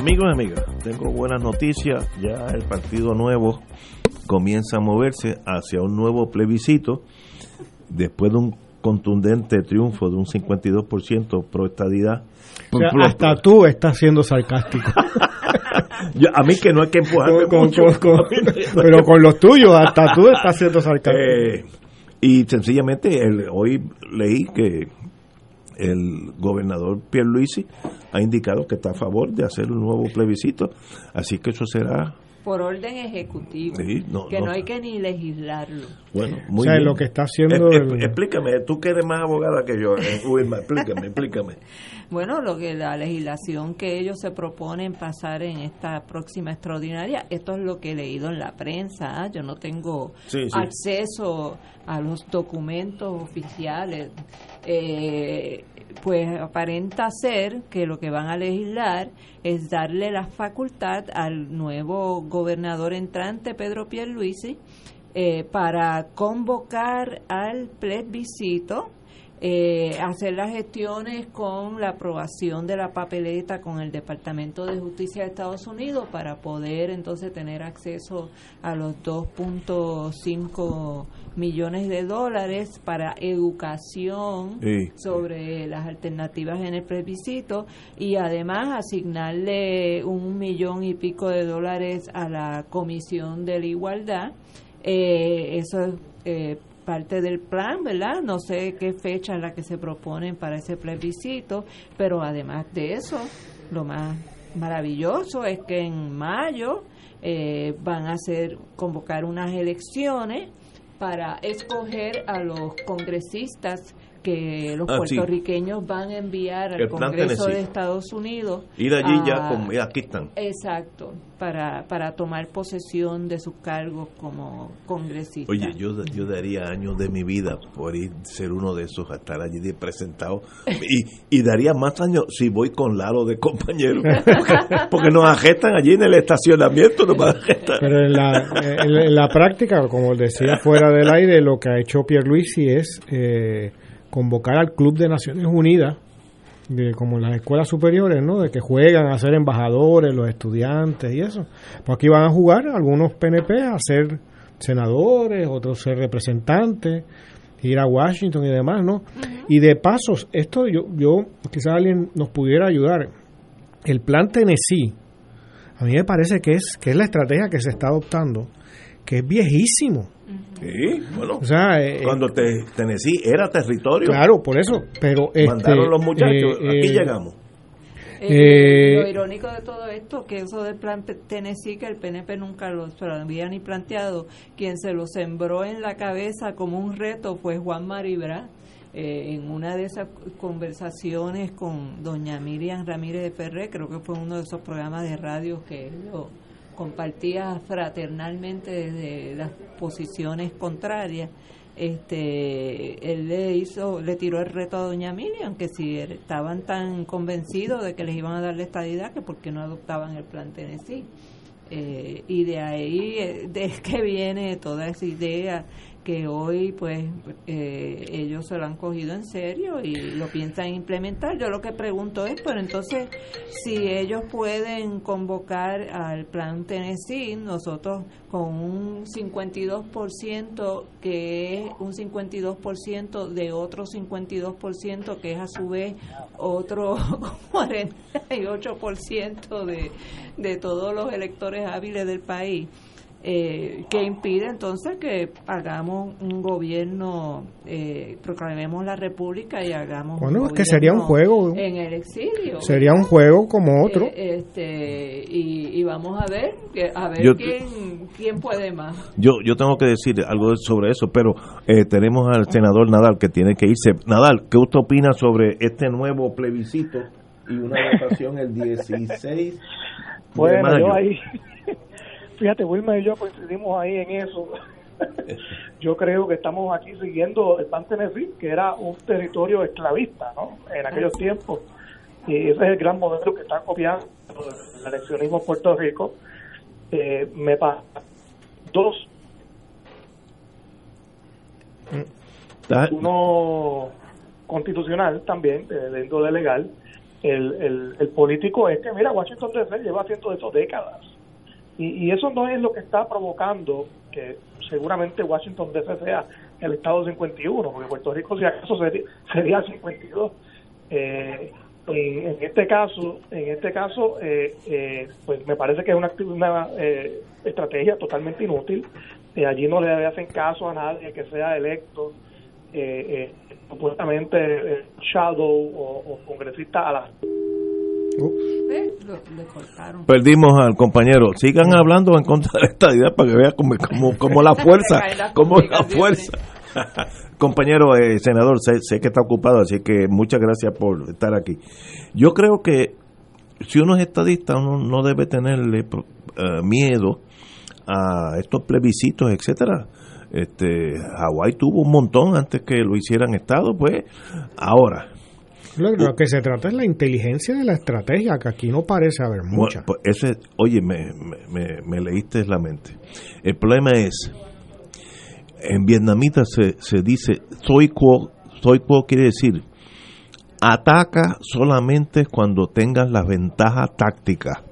Amigos y amigas, tengo buenas noticias. Ya el Partido Nuevo comienza a moverse hacia un nuevo plebiscito después de un contundente triunfo de un 52% pro estadidad. hasta tú estás siendo sarcástico. a mí que no hay que empujarme pero con los tuyos, hasta tú estás siendo sarcástico. Eh, y sencillamente hoy leí que el gobernador Pierluisi ha indicado que está a favor de hacer un nuevo plebiscito, así que eso será por orden ejecutivo, Sí, no, que no. no. hay que ni legislarlo. Bueno, muy O sea, bien. lo que está haciendo el- Explícame, tú que eres más abogada que yo, eh, Wilma, explícame, explícame. Bueno, lo que la legislación que ellos se proponen pasar en esta próxima extraordinaria, esto es lo que he leído en la prensa, ¿ah? yo no tengo Sí, sí. acceso a los documentos oficiales, Eh, pues aparenta ser que lo que van a legislar es darle la facultad al nuevo gobernador entrante, Pedro Pierluisi, eh, para convocar al plebiscito eh, hacer las gestiones con la aprobación de la papeleta con el Departamento de Justicia de Estados Unidos para poder entonces tener acceso a los 2.5 millones de dólares para educación Sí. sobre las alternativas en el plebiscito y además asignarle un millón y pico de dólares a la Comisión de la Igualdad. Eh, eso es eh, parte del plan, ¿verdad? No sé qué fecha es la que se proponen para ese plebiscito, pero además de eso, lo más maravilloso es que en mayo eh, van a hacer convocar unas elecciones para escoger a los congresistas que los Ah, sí. puertorriqueños van a enviar al El Congreso de. Estados Unidos. Ir allí ya, con, eh, aquí están. Exacto, para, para tomar posesión de sus cargos como congresistas. Oye, yo, yo daría años de mi vida por ir ser uno de esos, a estar allí de presentado. Y, y daría más años si voy con Lalo de compañero. Porque, porque nos agestan allí en el estacionamiento. Nos van a agestar. Pero en la, en, en la práctica, como decía fuera del aire, lo que ha hecho Pierluisi es eh, convocar al Club de Naciones Unidas, de, como en las escuelas superiores, ¿no? De que juegan a ser embajadores, los estudiantes y eso. Pues aquí van a jugar algunos PNP a ser senadores, otros ser representantes, ir a Washington y demás, ¿no? Y de pasos, esto yo, yo quizás alguien nos pudiera ayudar. El plan Tennessee, a mí me parece que es, que es la estrategia que se está adoptando, que es viejísimo. Sí, bueno. O sea, eh, cuando te, Tennessee era territorio. Claro, por eso, pero este, Mandaron los muchachos, eh, aquí eh, llegamos. Eh, Eh, lo irónico de todo esto, que eso del plan Tennessee, que el PNP nunca lo, se lo había ni planteado, quien se lo sembró en la cabeza como un reto fue Juan Maribra. Eh, en una de esas conversaciones con doña Miriam Ramírez de Ferrer, creo que fue uno de esos programas de radio que él lo compartía fraternalmente desde las posiciones contrarias. Este él le hizo le tiró el reto a doña Miriam que si estaban tan convencidos de que les iban a dar la estadidad que por qué no adoptaban el plan Tennessee. Eh, y de ahí eh, es que viene toda esa idea que hoy pues eh, ellos se lo han cogido en serio y lo piensan implementar. Yo lo que pregunto es, pero entonces si ellos pueden convocar al plan Tennessee, nosotros con un 52% que es un 52% de otro 52% que es a su vez otro 48% de, de todos los electores hábiles del país eh, que impide entonces que hagamos un gobierno, eh, proclamemos la república y hagamos Bueno, un es que sería un juego. en el exilio. sería un juego como otro. Eh, este y, y vamos a ver que- a ver Yo- quién quién puede más. Yo, yo tengo que decir algo sobre eso, pero eh, tenemos al senador Nadal que tiene que irse. Nadal, ¿qué usted opina sobre este nuevo plebiscito y una votación el 16 de Bueno, mayo? yo ahí, fíjate, Wilma y yo coincidimos ahí en eso. Yo creo que estamos aquí siguiendo el plan Tennessee, que era un territorio esclavista, ¿no? En aquellos tiempos. Y ese es el gran modelo que está copiando el eleccionismo en Puerto Rico. Eh, me pasa dos, uno constitucional también, eh, de índole legal. El, el, el político es que, mira, Washington DC lleva haciendo eso décadas. Y, y eso no es lo que está provocando que seguramente Washington DC sea el estado 51, porque Puerto Rico, si acaso, sería, sería 52. Eh, en, en este caso, en este caso, eh, eh, pues me parece que es una, una eh, estrategia totalmente inútil. Eh, allí no le hacen caso a nadie que sea electo eh, eh, supuestamente eh, shadow o, o congresista a la Perdimos al compañero. Sigan hablando en contra de esta idea para que vean como, como, la fuerza, como la fuerza. compañero eh, senador, sé, que está ocupado, así que muchas gracias por estar aquí. Yo creo que si uno es estadista, uno no debe tenerle eh, miedo a estos plebiscitos, etcétera. Este, Hawái tuvo un montón antes que lo hicieran Estado, pues ahora. Lo, que se trata es la inteligencia de la estrategia, que aquí no parece haber mucha. Pues ese, oye, me, me, leíste la mente. El problema es, en vietnamita se, se dice, soy quo, soy quo quiere decir, ataca solamente cuando tengas las ventajas tácticas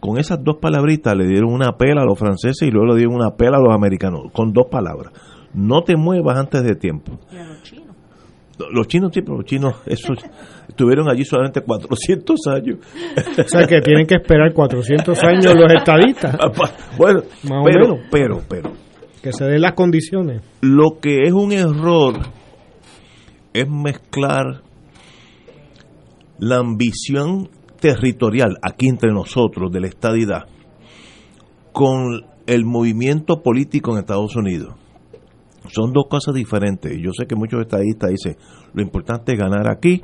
con esas dos palabritas le dieron una pela a los franceses y luego le dieron una pela a los americanos, con dos palabras. No te muevas antes de tiempo. ¿Y a los chinos? Los chinos, sí, pero los chinos esos, estuvieron allí solamente 400 años. O sea que tienen que esperar 400 años los estadistas. bueno, pero, pero, pero. Que se den las condiciones. Lo que es un error es mezclar la ambición territorial aquí entre nosotros de la estadidad con el movimiento político en Estados Unidos. Son dos cosas diferentes. Yo sé que muchos estadistas dicen, lo importante es ganar aquí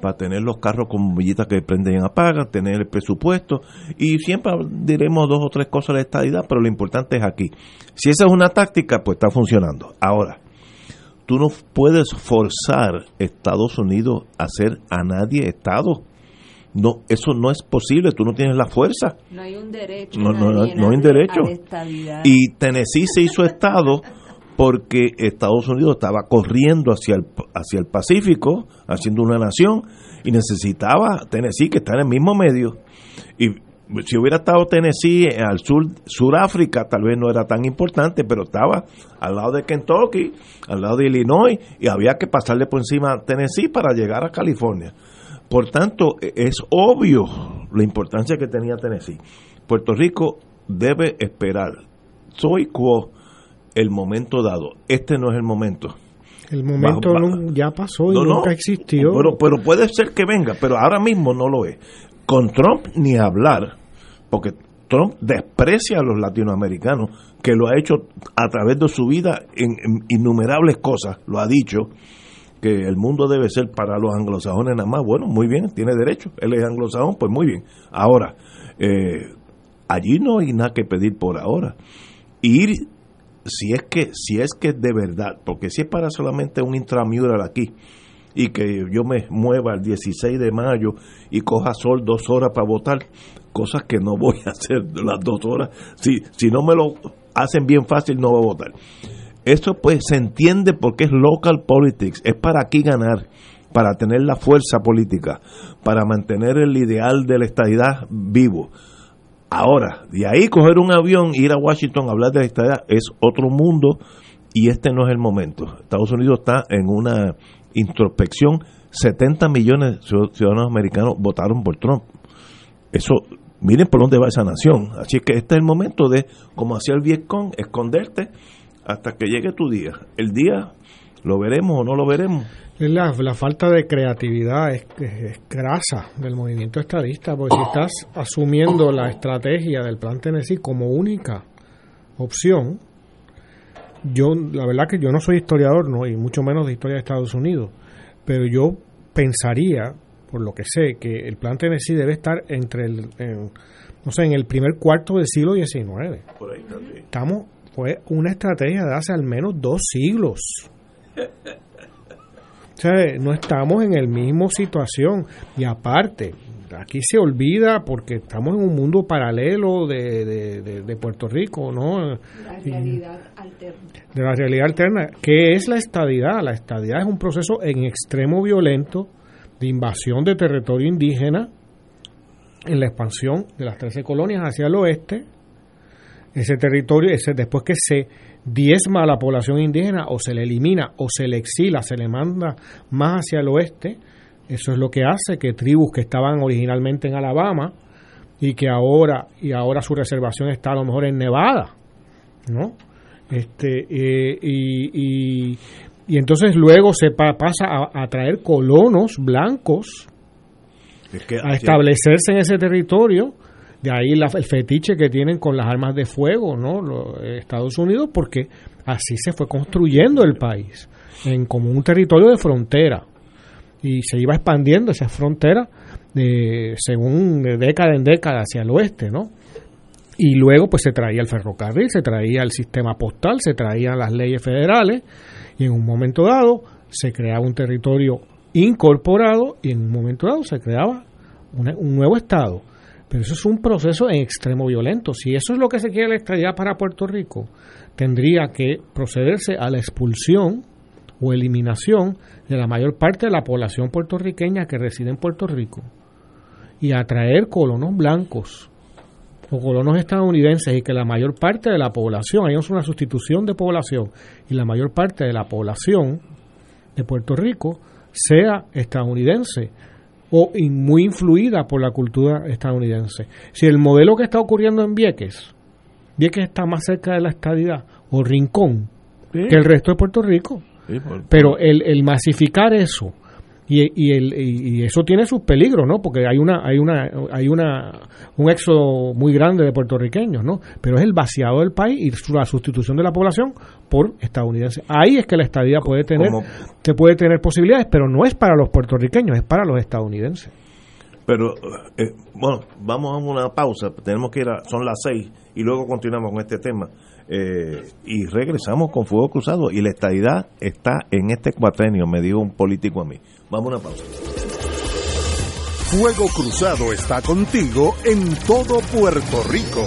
para tener los carros con bombillitas que prenden y apagan, tener el presupuesto, y siempre diremos dos o tres cosas de la estadidad, pero lo importante es aquí. Si esa es una táctica, pues está funcionando. Ahora, tú no puedes forzar Estados Unidos a ser a nadie Estado. No, eso no es posible, tú no tienes la fuerza. No hay un derecho. No, no, no, hay derecho. Y Tennessee se hizo Estado porque Estados Unidos estaba corriendo hacia el, hacia el Pacífico, haciendo una nación, y necesitaba Tennessee, que está en el mismo medio. Y si hubiera estado Tennessee al sur, Suráfrica, tal vez no era tan importante, pero estaba al lado de Kentucky, al lado de Illinois, y había que pasarle por encima a Tennessee para llegar a California. Por tanto, e, es obvio la importancia que tenía Tennessee. Puerto Rico debe esperar. Soy quo el momento dado. Este no es el momento. El momento ya pasó y nunca existió. Pero, pero puede ser que venga, pero ahora mismo no lo es. Con Trump ni hablar, porque Trump desprecia a los latinoamericanos, que lo ha hecho a través de su vida en innumerables cosas, lo ha dicho que el mundo debe ser para los anglosajones nada más. Bueno, muy bien, tiene derecho. Él es anglosajón, pues muy bien. Ahora, eh, allí no hay nada que pedir por ahora. Ir, si es que, si es que de verdad, porque si es para solamente un intramural aquí y que yo me mueva el 16 de mayo y coja sol dos horas para votar, cosas que no voy a hacer las dos horas. Si, si no me lo hacen bien fácil, no voy a votar. Eso pues se entiende porque es local politics, es para aquí ganar, para tener la fuerza política, para mantener el ideal de la estadidad vivo. Ahora, de ahí coger un avión, ir a Washington a hablar de la estadidad es otro mundo y este no es el momento. Estados Unidos está en una introspección, 70 millones de ciudadanos americanos votaron por Trump. Eso, miren por dónde va esa nación. Así que este es el momento de, como hacía el Vietcong, esconderte hasta que llegue tu día. El día lo veremos o no lo veremos. La, la falta de creatividad es, es, grasa del movimiento estadista, porque si estás asumiendo la estrategia del plan Tennessee como única opción, yo la verdad que yo no soy historiador, no y mucho menos de historia de Estados Unidos, pero yo pensaría, por lo que sé, que el plan Tennessee debe estar entre el, no sé, en el primer cuarto del siglo XIX. Por ahí también. Estamos fue una estrategia de hace al menos dos siglos. O sea, no estamos en el mismo situación. Y aparte, aquí se olvida porque estamos en un mundo paralelo de, de, Puerto Rico, ¿no? La realidad alterna. De la realidad alterna. ¿Qué es la estadidad? La estadidad es un proceso en extremo violento de invasión de territorio indígena en la expansión de las 13 colonias hacia el oeste ese territorio, ese, después que se diezma a la población indígena o se le elimina o se le exila, se le manda más hacia el oeste, eso es lo que hace que tribus que estaban originalmente en Alabama y que ahora y ahora su reservación está a lo mejor en Nevada, ¿no? Este eh, y, y, entonces luego se pasa a, a traer colonos blancos a establecerse en ese territorio. De ahí el fetiche que tienen con las armas de fuego, ¿no? Los Estados Unidos, porque así se fue construyendo el país, en como un territorio de frontera. Y se iba expandiendo esa frontera de, según de década en década hacia el oeste, ¿no? Y luego pues se traía el ferrocarril, se traía el sistema postal, se traían las leyes federales y en un momento dado se creaba un territorio incorporado y en un momento dado se creaba un nuevo Estado. Pero eso es un proceso en extremo violento. Si eso es lo que se quiere la para Puerto Rico, tendría que procederse a la expulsión o eliminación de la mayor parte de la población puertorriqueña que reside en Puerto Rico y atraer colonos blancos o colonos estadounidenses y que la mayor parte de la población, hay una sustitución de población y la mayor parte de la población de Puerto Rico sea estadounidense o muy influida por la cultura estadounidense. Si el modelo que está ocurriendo en Vieques, Vieques está más cerca de la estadidad, o Rincón, que el resto de Puerto Rico. Pero el, el masificar eso y, y, el, y, eso tiene sus peligros, ¿no? Porque hay una hay una hay una un éxodo muy grande de puertorriqueños, ¿no? Pero es el vaciado del país y la sustitución de la población por estadounidenses. Ahí es que la estadía puede tener se puede tener posibilidades, pero no es para los puertorriqueños, es para los estadounidenses. Pero eh, bueno, vamos a una pausa, tenemos que ir a son las seis y luego continuamos con este tema. Eh, y regresamos con Fuego Cruzado y la estadidad está en este cuatrenio, me dijo un político a mí. Vamos a una pausa. Fuego Cruzado está contigo en todo Puerto Rico.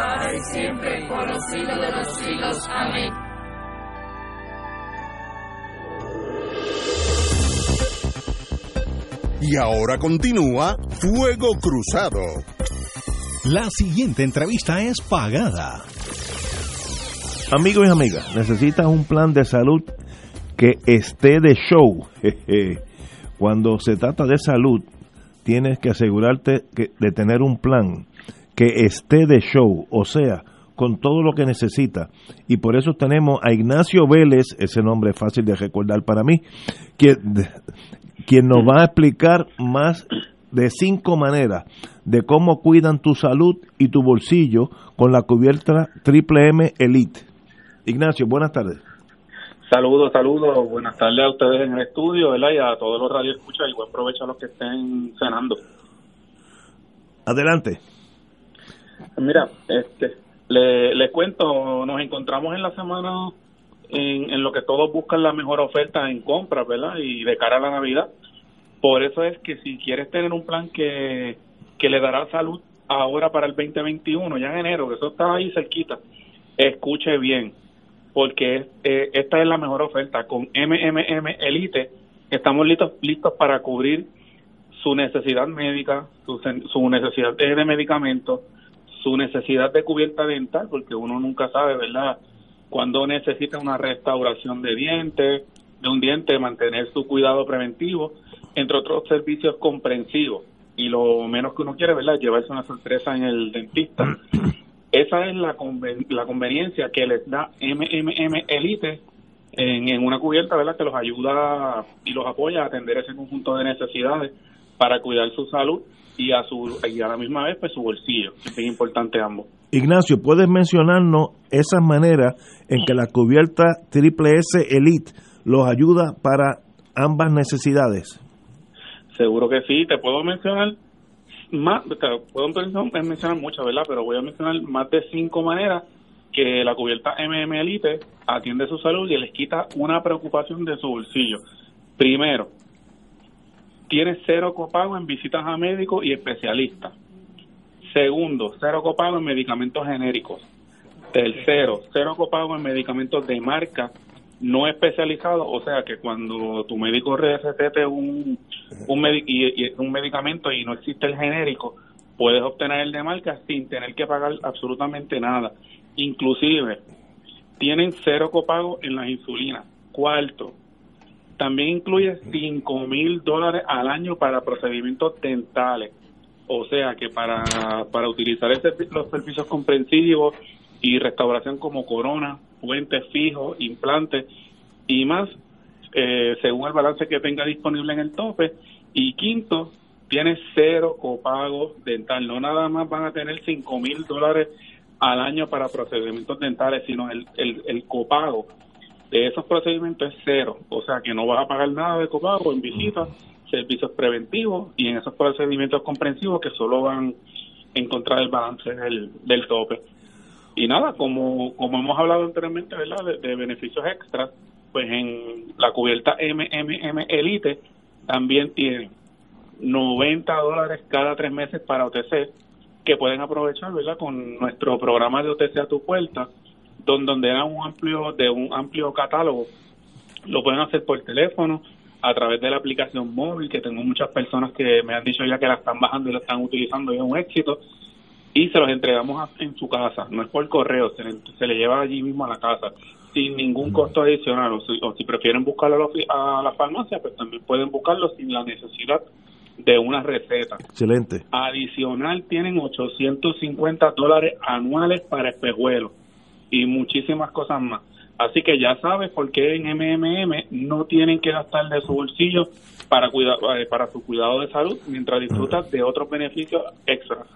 ahora y siempre, por los siglos de los siglos. Amén. Y ahora continúa Fuego Cruzado. La siguiente entrevista es pagada. Amigos y amigas, ¿necesitas un plan de salud que esté de show. Cuando se trata de salud, tienes que asegurarte de tener un plan que esté de show, o sea, con todo lo que necesita. Y por eso tenemos a Ignacio Vélez, ese nombre es fácil de recordar para mí, quien, quien nos va a explicar más de cinco maneras de cómo cuidan tu salud y tu bolsillo con la cubierta Triple M Elite. Ignacio, buenas tardes. Saludos, saludos. Buenas tardes a ustedes en el estudio, ¿verdad? Y a todos los radioescuchas y buen provecho a los que estén cenando. Adelante. Mira, este, Le, cuento, nos encontramos en la semana en, en lo que todos buscan la mejor oferta en compras, ¿verdad? Y de cara a la Navidad. Por eso es que si quieres tener un plan que, que le dará salud ahora para el 2021, ya en enero, que eso está ahí cerquita, escuche bien, porque eh, esta es la mejor oferta. Con MMM Elite estamos listos, listos para cubrir su necesidad médica, su, su necesidad de medicamentos, su necesidad de cubierta dental, porque uno nunca sabe, ¿verdad? Cuando necesita una restauración de dientes, de un diente, mantener su cuidado preventivo, entre otros servicios comprensivos. Y lo menos que uno quiere, ¿verdad? Llevarse una sorpresa en el dentista. Esa es la, conven la conveniencia que les da MMM Elite en, en, una cubierta, ¿verdad? Que los ayuda y los apoya a atender ese conjunto de necesidades para cuidar su salud y a su y a la misma vez pues su bolsillo, es bien importante ambos. Ignacio, ¿puedes mencionarnos esas maneras en que la cubierta Triple S Elite los ayuda para ambas necesidades? Seguro que sí, te puedo mencionar más, te puedo mencionar muchas, ¿verdad? Pero voy a mencionar más de cinco maneras que la cubierta MM Elite atiende su salud y les quita una preocupación de su bolsillo. Primero, tiene cero copago en visitas a médicos y especialistas. Segundo, cero copago en medicamentos genéricos. Tercero, cero copago en medicamentos de marca no especializados, o sea que cuando tu médico recete un, un, y un medicamento y no existe el genérico, puedes obtener el de marca sin tener que pagar absolutamente nada. Inclusive, tienen cero copago en las insulinas. Cuarto, también incluye 5 mil dólares al año para procedimientos dentales. O sea que para, para utilizar ese, los servicios comprensivos y restauración como corona, puentes fijos, implantes y más, eh, según el balance que tenga disponible en el tope. Y quinto, tiene cero copago dental. No nada más van a tener 5 mil dólares al año para procedimientos dentales, sino el, el, el copago de esos procedimientos es cero. O sea que no vas a pagar nada de copago en visitas, servicios preventivos y en esos procedimientos comprensivos que solo van a encontrar el balance del, tope. Y nada, como, como hemos hablado anteriormente, ¿verdad? De, beneficios extras, pues en la cubierta MMM Elite también tiene 90 dólares cada tres meses para OTC que pueden aprovechar, ¿verdad? Con nuestro programa de OTC a tu puerta, donde, donde era un amplio de un amplio catálogo. Lo pueden hacer por teléfono, a través de la aplicación móvil, que tengo muchas personas que me han dicho ya que la están bajando y la están utilizando y es un éxito y se los entregamos a, en su casa, no es por correo, se le, se le, lleva allí mismo a la casa, sin ningún costo adicional, o si, o si prefieren buscarlo a, a la farmacia, pues también pueden buscarlo sin la necesidad de una receta. Excelente. Adicional, tienen 850 dólares anuales para espejuelos y muchísimas cosas más. Así que ya sabes por qué en MMM no tienen que gastar de su bolsillo para, cuidar, para su cuidado de salud mientras disfrutas de otros beneficios extras.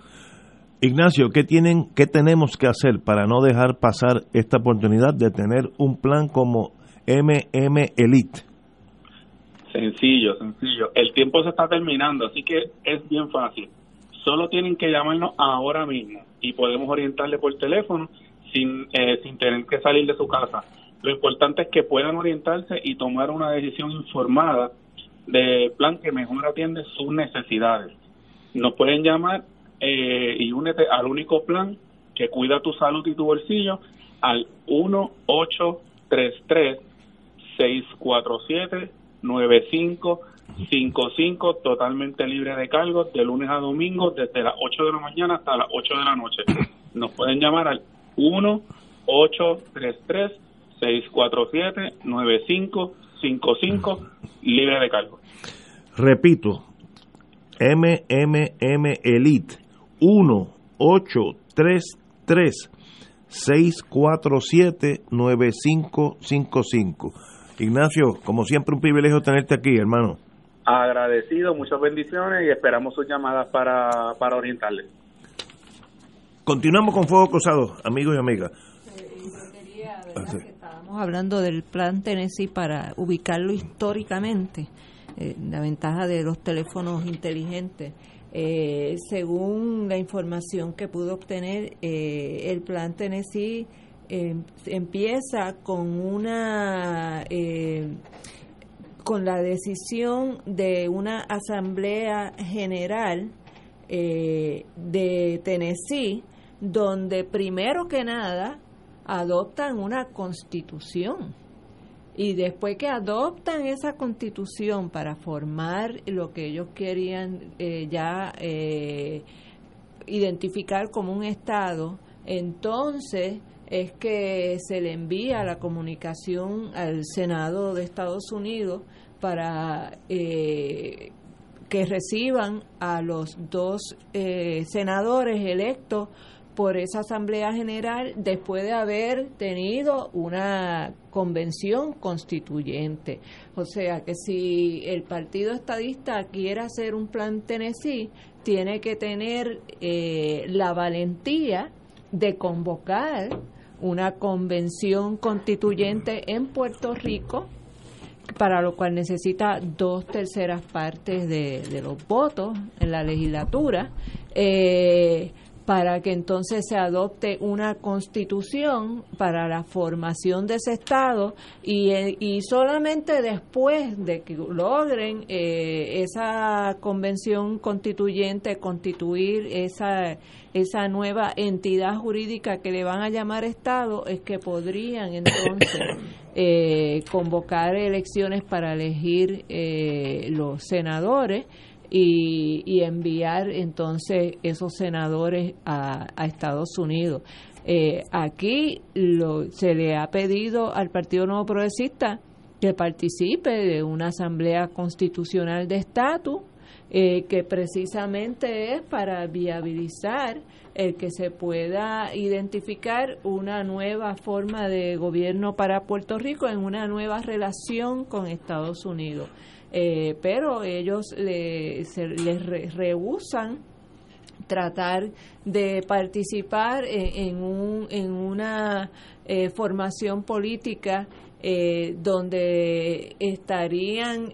Ignacio, ¿qué, tienen, ¿qué tenemos que hacer para no dejar pasar esta oportunidad de tener un plan como MM Elite? Sencillo, sencillo. El tiempo se está terminando, así que es bien fácil. Solo tienen que llamarnos ahora mismo y podemos orientarle por teléfono sin, eh, sin tener que salir de su casa. Lo importante es que puedan orientarse y tomar una decisión informada del plan que mejor atiende sus necesidades. Nos pueden llamar eh, y únete al único plan que cuida tu salud y tu bolsillo al 1833 647 9555 totalmente libre de cargos de lunes a domingo desde las 8 de la mañana hasta las 8 de la noche. Nos pueden llamar al 1833 647 9555 libre de cargos. Repito, MMM Elite 1-833-647-9555. Ignacio, como siempre un privilegio tenerte aquí, hermano. Agradecido, muchas bendiciones y esperamos sus llamadas para, para orientarles. Continuamos con Fuego Cruzado, amigos y amigas. estábamos hablando del plan Tennessee para ubicarlo históricamente, eh, la ventaja de los teléfonos inteligentes Eh, según la información que pudo obtener, eh, el plan Tennessee eh, empieza con una con la decisión de una asamblea general de Tennessee, donde primero que nada adoptan una constitución y después que adoptan esa constitución para formar lo que ellos querían eh, ya eh, identificar como un Estado, entonces es que se le envía la comunicación al Senado de Estados Unidos para eh, que reciban a los dos senadores electos por esa Asamblea General después de haber tenido una convención constituyente. O sea que si el Partido Estadista quiere hacer un plan Tennessee, tiene que tener eh, la valentía de convocar una convención constituyente en Puerto Rico para lo cual necesita dos terceras partes de, los votos en la legislatura. Eh, para que entonces se adopte una constitución para la formación de ese Estado y, eh, y solamente después de que logren eh, esa convención constituyente, constituir esa, esa nueva entidad jurídica que le van a llamar Estado, es que podrían entonces eh, convocar elecciones para elegir los senadores y, enviar entonces esos senadores a, Estados Unidos. Eh, aquí lo, se le ha pedido al Partido Nuevo Progresista que participe de una asamblea constitucional de estatus eh, que precisamente es para viabilizar el que se pueda identificar una nueva forma de gobierno para Puerto Rico en una nueva relación con Estados Unidos. Eh, pero ellos les rehusan tratar de participar en, un, en una eh, formación política eh, donde estarían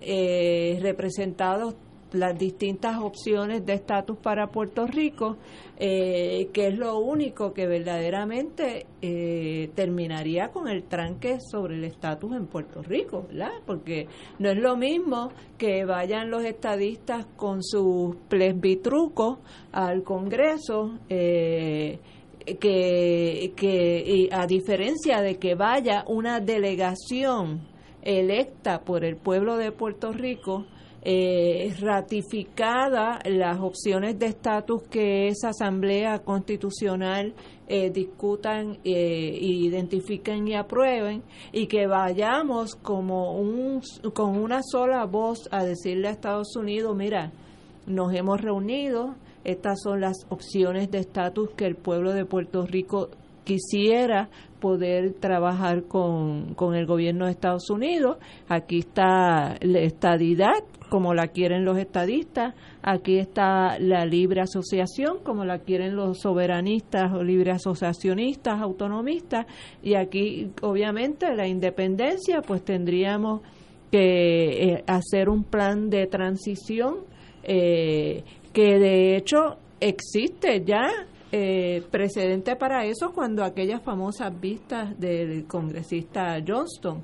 representados las distintas opciones de estatus para Puerto Rico, eh, que es lo único que verdaderamente eh, terminaría con el tranque sobre el estatus en Puerto Rico, ¿verdad? Porque no es lo mismo que vayan los estadistas con sus plesbitrucos al Congreso. Eh, que, que a diferencia de que vaya una delegación electa por el pueblo de Puerto Rico eh, ratificada las opciones de estatus que esa asamblea constitucional eh, discutan, eh, identifiquen y aprueben y que vayamos como un, con una sola voz a decirle a Estados Unidos, mira, nos hemos reunido, estas son las opciones de estatus que el pueblo de Puerto Rico quisiera poder trabajar con, con el gobierno de Estados Unidos. Aquí está la estadidad como la quieren los estadistas, aquí está la libre asociación, como la quieren los soberanistas o libre asociacionistas, autonomistas, y aquí obviamente la independencia, pues tendríamos que eh, hacer un plan de transición eh, que de hecho existe ya eh, precedente para eso cuando aquellas famosas vistas del congresista Johnston.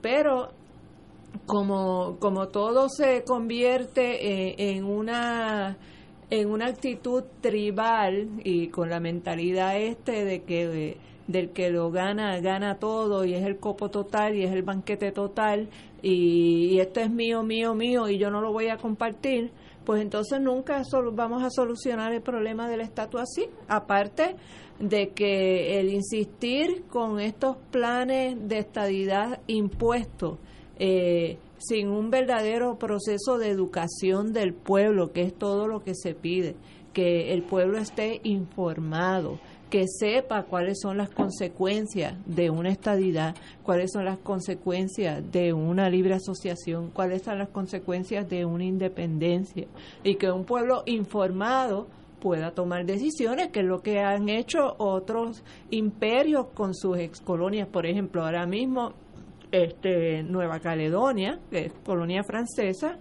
pero como, como todo se convierte en, una en una actitud tribal y con la mentalidad este de que del que lo gana gana todo y es el copo total y es el banquete total y, esto es mío mío mío y yo no lo voy a compartir pues entonces nunca vamos a solucionar el problema del estatus así aparte de que el insistir con estos planes de estadidad impuestos eh, sin un verdadero proceso de educación del pueblo, que es todo lo que se pide, que el pueblo esté informado, que sepa cuáles son las consecuencias de una estadidad, cuáles son las consecuencias de una libre asociación, cuáles son las consecuencias de una independencia y que un pueblo informado pueda tomar decisiones, que es lo que han hecho otros imperios con sus excolonias. Por ejemplo, ahora mismo este, Nueva Caledonia, que es colonia francesa,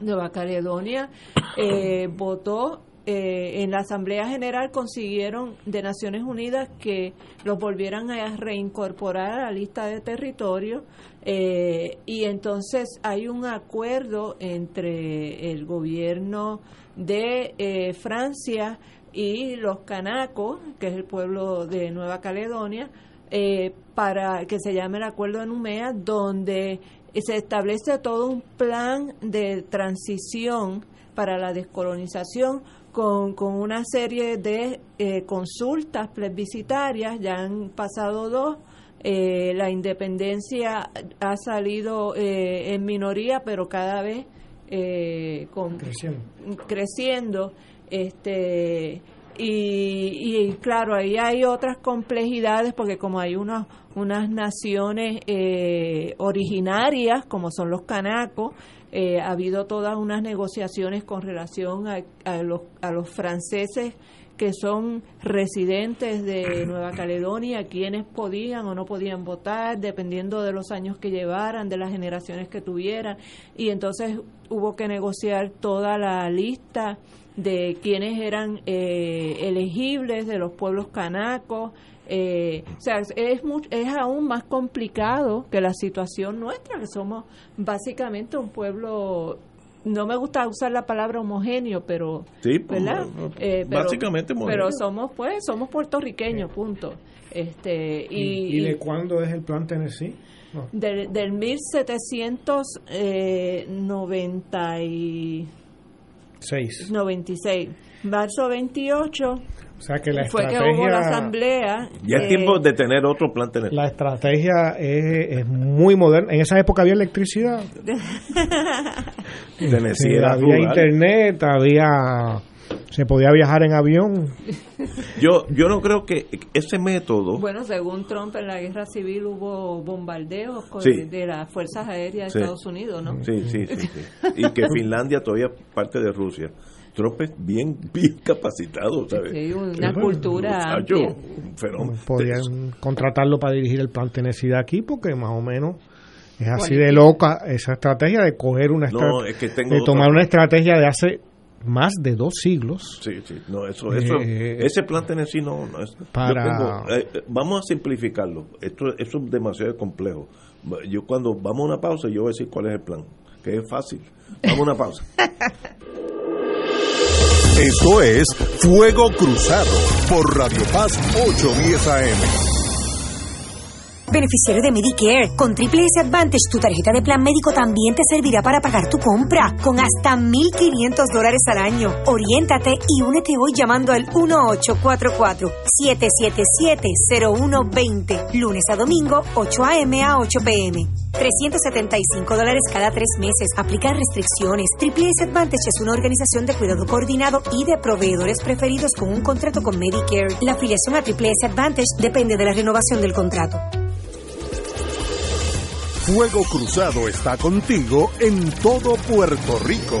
Nueva Caledonia eh, votó eh, en la Asamblea General consiguieron de Naciones Unidas que los volvieran a reincorporar a la lista de territorio eh, y entonces hay un acuerdo entre el gobierno de eh, Francia y los canacos, que es el pueblo de Nueva Caledonia, para que se llame el Acuerdo de Numea, donde se establece todo un plan de transición para la descolonización con, con una serie de eh, consultas plebiscitarias, ya han pasado dos, eh, la independencia ha salido eh, en minoría, pero cada vez con, creciendo. creciendo. este y, y, claro, ahí hay otras complejidades porque como hay unos, unas naciones originarias, como son los canacos, eh, ha habido todas unas negociaciones con relación a, a, los, a los franceses que son residentes de Nueva Caledonia, quienes podían o no podían votar, dependiendo de los años que llevaran, de las generaciones que tuvieran. Y entonces hubo que negociar toda la lista de quienes eran eh, elegibles de los pueblos canacos, eh, o sea, es, es aún más complicado que la situación nuestra, que somos básicamente un pueblo no me gusta usar la palabra homogéneo, pero sí, pues, eh, básicamente pero somos pues somos puertorriqueños, punto. Este y, ¿Y, de cuándo es el plan Tennessee? Del, del 1796. 96. Marzo 28 o sea que la fue estrategia, que hubo la asamblea. Ya es tiempo de tener otro plan. Tener. La estrategia es, muy moderna. En esa época había electricidad. había internet, había se podía viajar en avión. Yo yo no creo que ese método. Bueno, según Trump en la guerra civil hubo bombardeos de las fuerzas aéreas de Estados Unidos, ¿no? Sí, sí, sí, Y que Finlandia todavía parte de Rusia. Trump es bien, bien capacitado, ¿sabes? Sí, una cultura. Podrían contratarlo para dirigir el plan Tennessee aquí porque más o menos es así de loca esa estrategia de coger una de tomar una estrategia de hace más de dos siglos. Sí, sí, no, eso, eso, eh, ese plan Tennessee no, es. Para... Eh, vamos a simplificarlo. Esto, esto es demasiado complejo. Yo cuando vamos a una pausa, yo voy a decir cuál es el plan, que es fácil. Vamos a una pausa. Esto es Fuego Cruzado por Radio Paz 810 AM. Beneficiario de Medicare, con Triple S Advantage, tu tarjeta de plan médico también te servirá para pagar tu compra, con hasta 1.500 dólares al año. Oriéntate y únete hoy llamando al 1844-777-0120, lunes a domingo, 8 a.m. a 8 p.m. 375 dólares cada tres meses. Aplicar restricciones. Triple S Advantage es una organización de cuidado coordinado y de proveedores preferidos con un contrato con Medicare. La afiliación a Triple S Advantage depende de la renovación del contrato. Fuego Cruzado está contigo en todo Puerto Rico.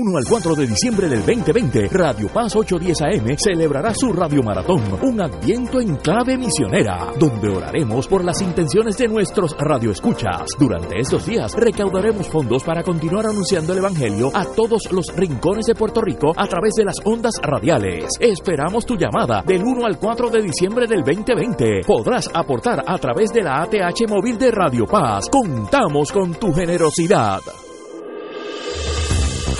1 al 4 de diciembre del 2020, Radio Paz 810 AM celebrará su Radio Maratón, un adviento en clave misionera, donde oraremos por las intenciones de nuestros radioescuchas. Durante estos días recaudaremos fondos para continuar anunciando el Evangelio a todos los rincones de Puerto Rico a través de las ondas radiales. Esperamos tu llamada del 1 al 4 de diciembre del 2020. Podrás aportar a través de la ATH móvil de Radio Paz. Contamos con tu generosidad.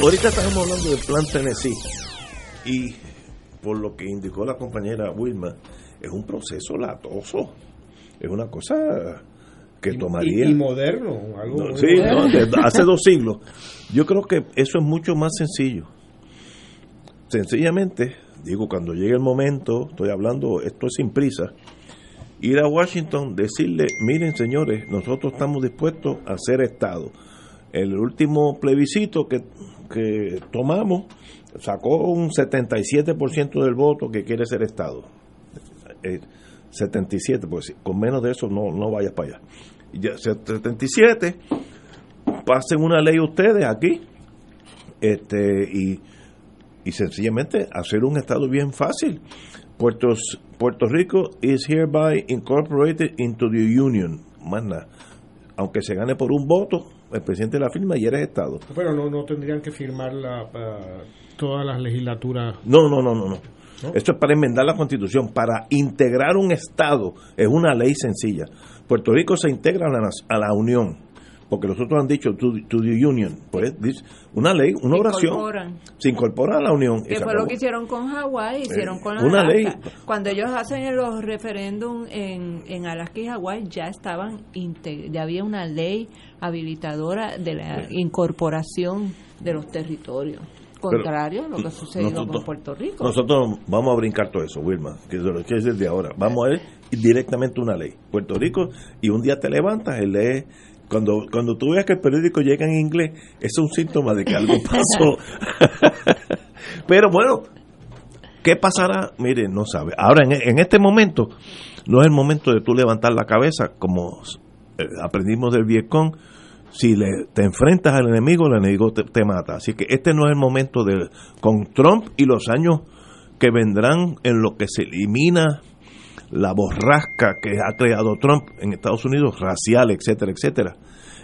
Ahorita estamos hablando del plan Tennessee y por lo que indicó la compañera Wilma, es un proceso latoso, es una cosa que tomaría... Y, y moderno, algo No, sí, no, hace dos siglos. Yo creo que eso es mucho más sencillo. Sencillamente, digo, cuando llegue el momento, estoy hablando, esto es sin prisa, ir a Washington, decirle, miren señores, nosotros estamos dispuestos a ser Estado. El último plebiscito que, que tomamos sacó un 77% del voto que quiere ser Estado. Eh, 77, pues con menos de eso no, no vayas para allá. Ya, 77, pasen una ley ustedes aquí este y, y sencillamente hacer un Estado bien fácil. Puerto, Puerto Rico is hereby incorporated into the Union. Más nada. Aunque se gane por un voto, el presidente la firma y eres Estado. Pero no, no tendrían que firmar la, todas las legislaturas. No, no, no, no, no. ¿No? Esto es para enmendar la constitución, para integrar un Estado. Es una ley sencilla. Puerto Rico se integra a la, a la Unión, porque los otros han dicho to, to the Union. Pues dice, una ley, una Se oración. incorporan. Se incorpora a la Unión. Que fue lo que hicieron con Hawái, hicieron con una Alaska. ley. Cuando ellos hacen los referéndum en, en Alaska y Hawái, ya estaban, ya había una ley habilitadora de la incorporación de los territorios. Contrario a lo que ha sucedido nosotros- con Puerto Rico. Nosotros vamos a brincar todo eso, Wilma, que es lo que es desde ahora. Vamos a ver directamente una ley. Puerto Rico, y un día te levantas y lees. Cuando, cuando tú veas que el periódico llega en inglés, es un síntoma de que algo pasó. Pero bueno, ¿qué pasará? Mire, no sabe. Ahora, en, en este momento, no es el momento de tú levantar la cabeza, como eh, aprendimos del Vietcong. Si le, te enfrentas al enemigo, el enemigo te, te mata. Así que este no es el momento de. Con Trump y los años que vendrán en lo que se elimina la borrasca que ha creado Trump en Estados Unidos, racial, etcétera, etcétera.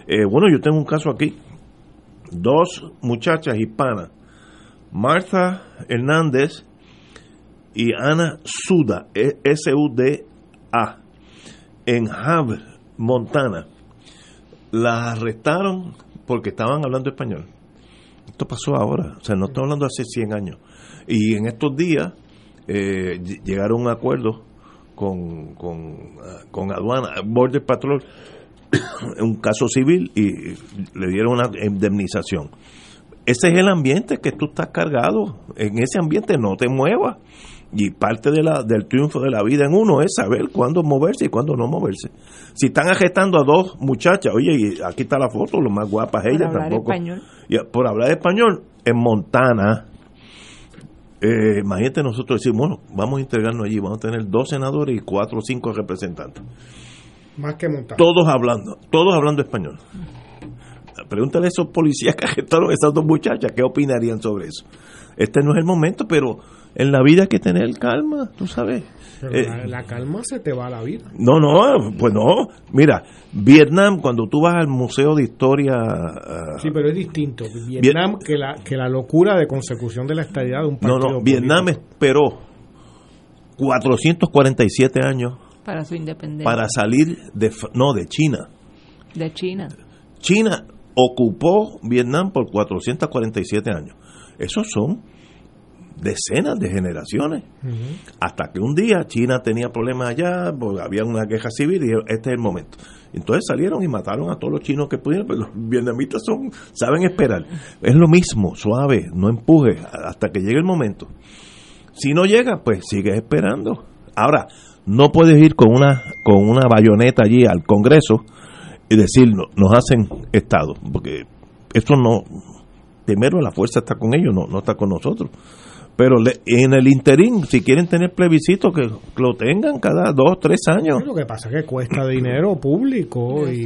Eh, bueno, yo tengo un caso aquí. Dos muchachas hispanas, Martha Hernández y Ana Suda, E- S-U-D-A, en Havre, Montana. Las arrestaron porque estaban hablando español. Esto pasó ahora, o sea, no estamos hablando hace 100 años. Y en estos días eh, ll- llegaron a un acuerdo con, con, ah, con aduana, Border Patrol, un caso civil y le dieron una indemnización. Ese es el ambiente que tú estás cargado. En ese ambiente no te muevas. Y parte de la, del triunfo de la vida en uno es saber cuándo moverse y cuándo no moverse. Si están agestando a dos muchachas, oye, y aquí está la foto, lo más guapas Por ellas hablar tampoco. español. Y por hablar español, en Montana, eh, imagínate nosotros decir, bueno, vamos a integrarnos allí, vamos a tener dos senadores y cuatro o cinco representantes. Más que montar. Todos hablando, todos hablando español. Pregúntale a esos policías que arrestaron a esas dos muchachas, ¿qué opinarían sobre eso? Este no es el momento, pero en la vida hay que tener calma, tú sabes. Pero Eh, la, la calma se te va a la vida. no, no, pues no. Mira, Vietnam, cuando tú vas al Museo de Historia... ah, Sí, pero es distinto. Vietnam que la, que la locura de consecución de la estabilidad de un no, partido. no, Vietnam esperó 447 años para su independencia para salir de... No, de China. de China. China ocupó Vietnam por 447 años. Esos son decenas de generaciones. Hasta que un día China tenía problemas allá, porque había una guerra civil y este es el momento. Entonces salieron y mataron a todos los chinos que pudieron, pero los vietnamitas son, saben esperar. Es lo mismo, suave, no empuje hasta que llegue el momento. Si no llega, pues sigue esperando. Ahora, no puedes ir con una con una bayoneta allí al Congreso y decir "No- nos hacen Estado, porque eso no, primero la fuerza está con ellos, no, no está con nosotros. Pero le- en el interín, si quieren tener plebiscito, que lo tengan cada dos, tres años. Lo que pasa es que cuesta dinero público y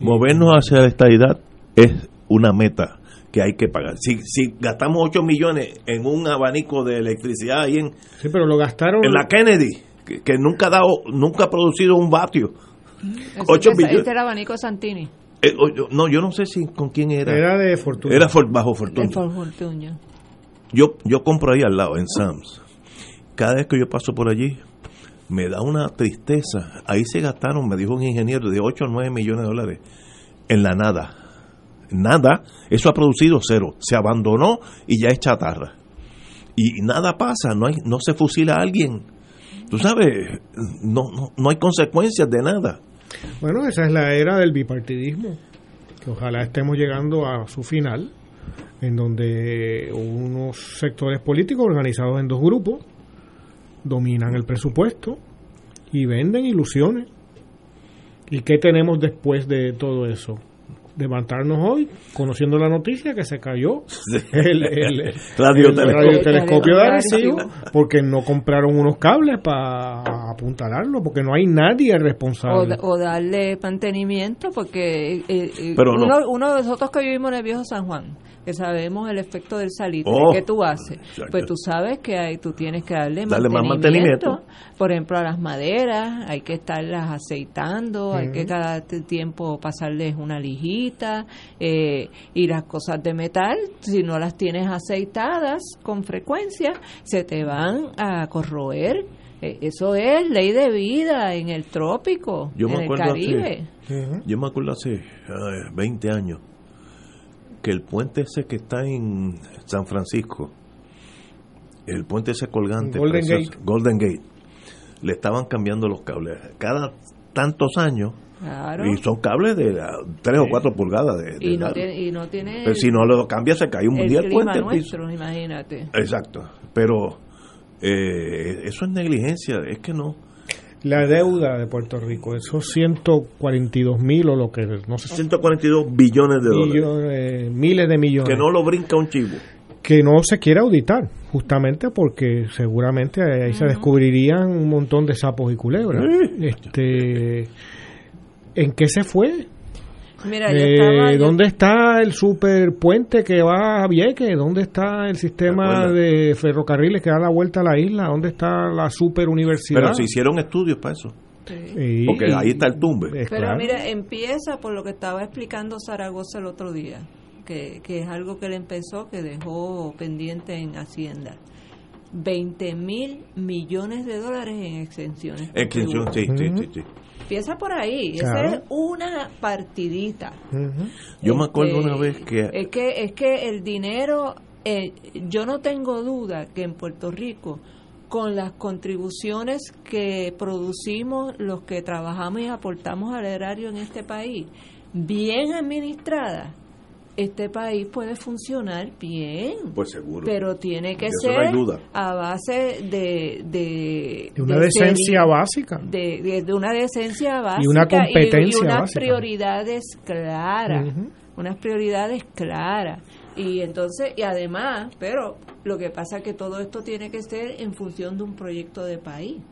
Movernos hacia la estabilidad es una meta que hay que pagar. Si, si gastamos 8 millones en un abanico de electricidad ahí en, Sí, pero lo gastaron. en la Kennedy, que, que nunca ha dado, nunca ha producido un vatio. Ese- 8 ese- millones. Este era abanico Santini. Eh, o- yo- no, yo no sé si con quién era. Era de Fortuna. Era for- bajo De fortuna. Fort Fortuna. Yo, yo compro ahí al lado, en Sam's. Cada vez que yo paso por allí, me da una tristeza. Ahí se gastaron, me dijo un ingeniero, de 8 o 9 millones de dólares en la nada. Nada, eso ha producido cero. Se abandonó y ya es chatarra. Y nada pasa, no, hay, no se fusila a alguien. Tú sabes, no, no, no hay consecuencias de nada. Bueno, esa es la era del bipartidismo, que ojalá estemos llegando a su final, en donde unos sectores políticos organizados en dos grupos dominan el presupuesto y venden ilusiones. ¿Y qué tenemos después de todo eso? levantarnos hoy conociendo la noticia que se cayó el, el, radiotelescopio de Arecibo porque no compraron unos cables para apuntalarlo porque no hay nadie responsable. o, darle mantenimiento porque eh, eh, uno, uno de nosotros que vivimos en el viejo San Juan que sabemos el efecto del salitre oh, que tú haces. Pues tú sabes que hay, tú tienes que darle, mantenimiento, Por ejemplo, a las maderas hay que estarlas aceitando, hay que cada tiempo pasarles una lijita eh, y las cosas de metal, si no las tienes aceitadas con frecuencia, se te van a corroer. Eh, eso es ley de vida en el trópico, en el Caribe. yo me acuerdo hace 20 años que el puente ese que está en San Francisco, el puente ese colgante, Golden Gate, Golden Gate, le estaban cambiando los cables cada tantos años. Y son cables de 3 o 4 pulgadas. De, y, no tiene, y, no tiene, Pero si no lo cambia, se cae un día el puente. Nuestro, imagínate. Exacto. Pero eh, eso es negligencia. Es que no la deuda de Puerto Rico, esos 142 mil o lo que no sé. 142 billones de dólares. miles de millones. Que no lo brinca un chivo. Que no se quiere auditar, justamente porque seguramente ahí se descubrirían un montón de sapos y culebras. Este, ¿En qué se fue? Mira, eh, ¿Dónde está el superpuente que va a Vieques? ¿Dónde está el sistema de ferrocarriles que da la vuelta a la isla? ¿Dónde está la superuniversidad? Pero se hicieron estudios para eso. Porque ahí está el tumbe. Pero mira, empieza por lo que estaba explicando Zaragoza el otro día, que, que es algo que él empezó, que dejó pendiente en Hacienda. 20 mil millones de dólares en exenciones. Exención, sí, sí, sí, Empieza por ahí, esa es una partidita. Yo me acuerdo una vez que... Es que, es que el dinero, eh, yo no tengo duda que en Puerto Rico, con las contribuciones que producimos los que trabajamos y aportamos al erario en este país, bien administradas, este país puede funcionar bien. Pues seguro. Pero tiene que ser a base de... De, una decencia básica. De, una decencia básica. Y una competencia y, unas prioridades claras. Unas prioridades claras. Y entonces, y además, pero lo que pasa es que todo esto tiene que ser en función de un proyecto de país.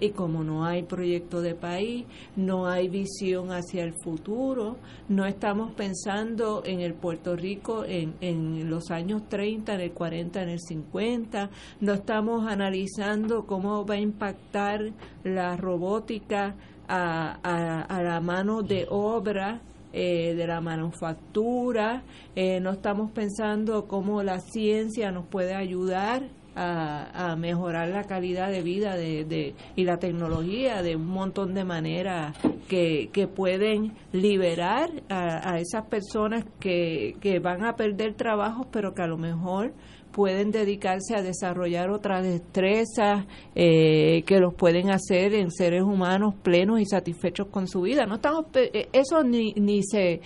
Y como no hay proyecto de país, no hay visión hacia el futuro, no estamos pensando en el Puerto Rico en, en los años 30, en el 40, en el 50, no estamos analizando cómo va a impactar la robótica a, a, la mano de obra eh, de la manufactura, eh, no estamos pensando cómo la ciencia nos puede ayudar a, mejorar la calidad de vida de, y la tecnología de un montón de maneras que, que pueden liberar a, esas personas que, que van a perder trabajos, pero que a lo mejor pueden dedicarse a desarrollar otras destrezas eh, que los pueden hacer en seres humanos plenos y satisfechos con su vida. No estamos eh, eso ni, ni se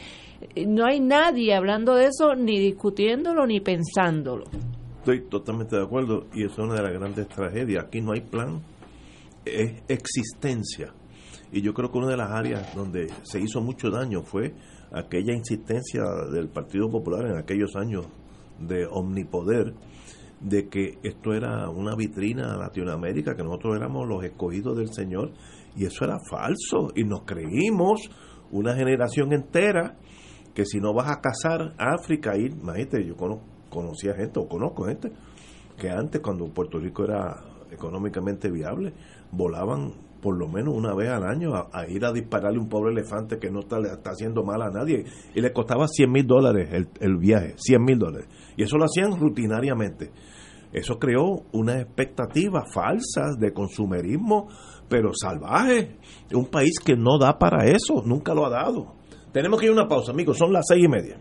no hay nadie hablando de eso ni discutiéndolo ni pensándolo. Estoy totalmente de acuerdo y es una de las grandes tragedias. Aquí no hay plan, es existencia. Y yo creo que una de las áreas donde se hizo mucho daño fue aquella insistencia del Partido Popular en aquellos años de omnipoder, de que esto era una vitrina a Latinoamérica, que nosotros éramos los escogidos del Señor, y eso era falso, y nos creímos una generación entera que si no vas a cazar África, ir, imagínate, yo conozco conocía gente o conozco gente que antes cuando Puerto Rico era económicamente viable volaban por lo menos una vez al año a, ir a dispararle un pobre elefante que no está, está haciendo mal a nadie y le costaba 100 mil dólares el, el viaje, 100 mil dólares y eso lo hacían rutinariamente eso creó unas expectativas falsas de consumerismo pero salvaje. Un país que no da para eso, nunca lo ha dado. Tenemos que ir a una pausa, amigos, son las seis y media.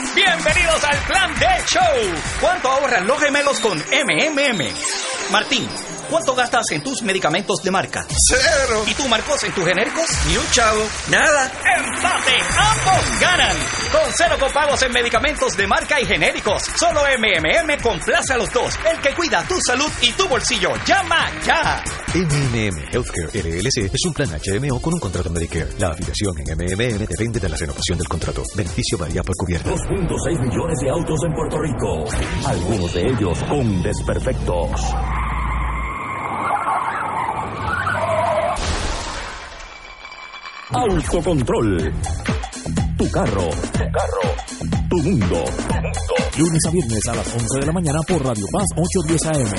Bienvenidos al Plan D Show. ¿Cuánto ahorran los gemelos con MMM? Martín, ¿cuánto gastas en tus medicamentos de marca? Cero. ¿Y tú, Marcos, en tus genéricos? Ni un chavo. Nada. ¡Empate! ¡Ambos ganan! Con cero copagos en medicamentos de marca y genéricos. Solo MMM complace a los dos. El que cuida tu salud y tu bolsillo. ¡Llama ya! MMM Healthcare LLC es un plan HMO con un contrato Medicare. La afiliación en MMM depende de la renovación del contrato. Beneficio varía por cubierta. 2.6 millones de autos en Puerto Rico. Algunos de ellos con desperfectos. Autocontrol. Tu carro. Tu carro. Tu mundo. Lunes a viernes a las 11 de la mañana por Radio Paz 810 AM.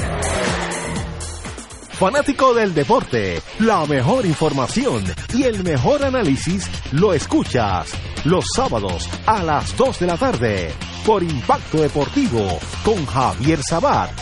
Fanático del deporte, la mejor información y el mejor análisis lo escuchas los sábados a las 2 de la tarde por Impacto Deportivo con Javier Sabat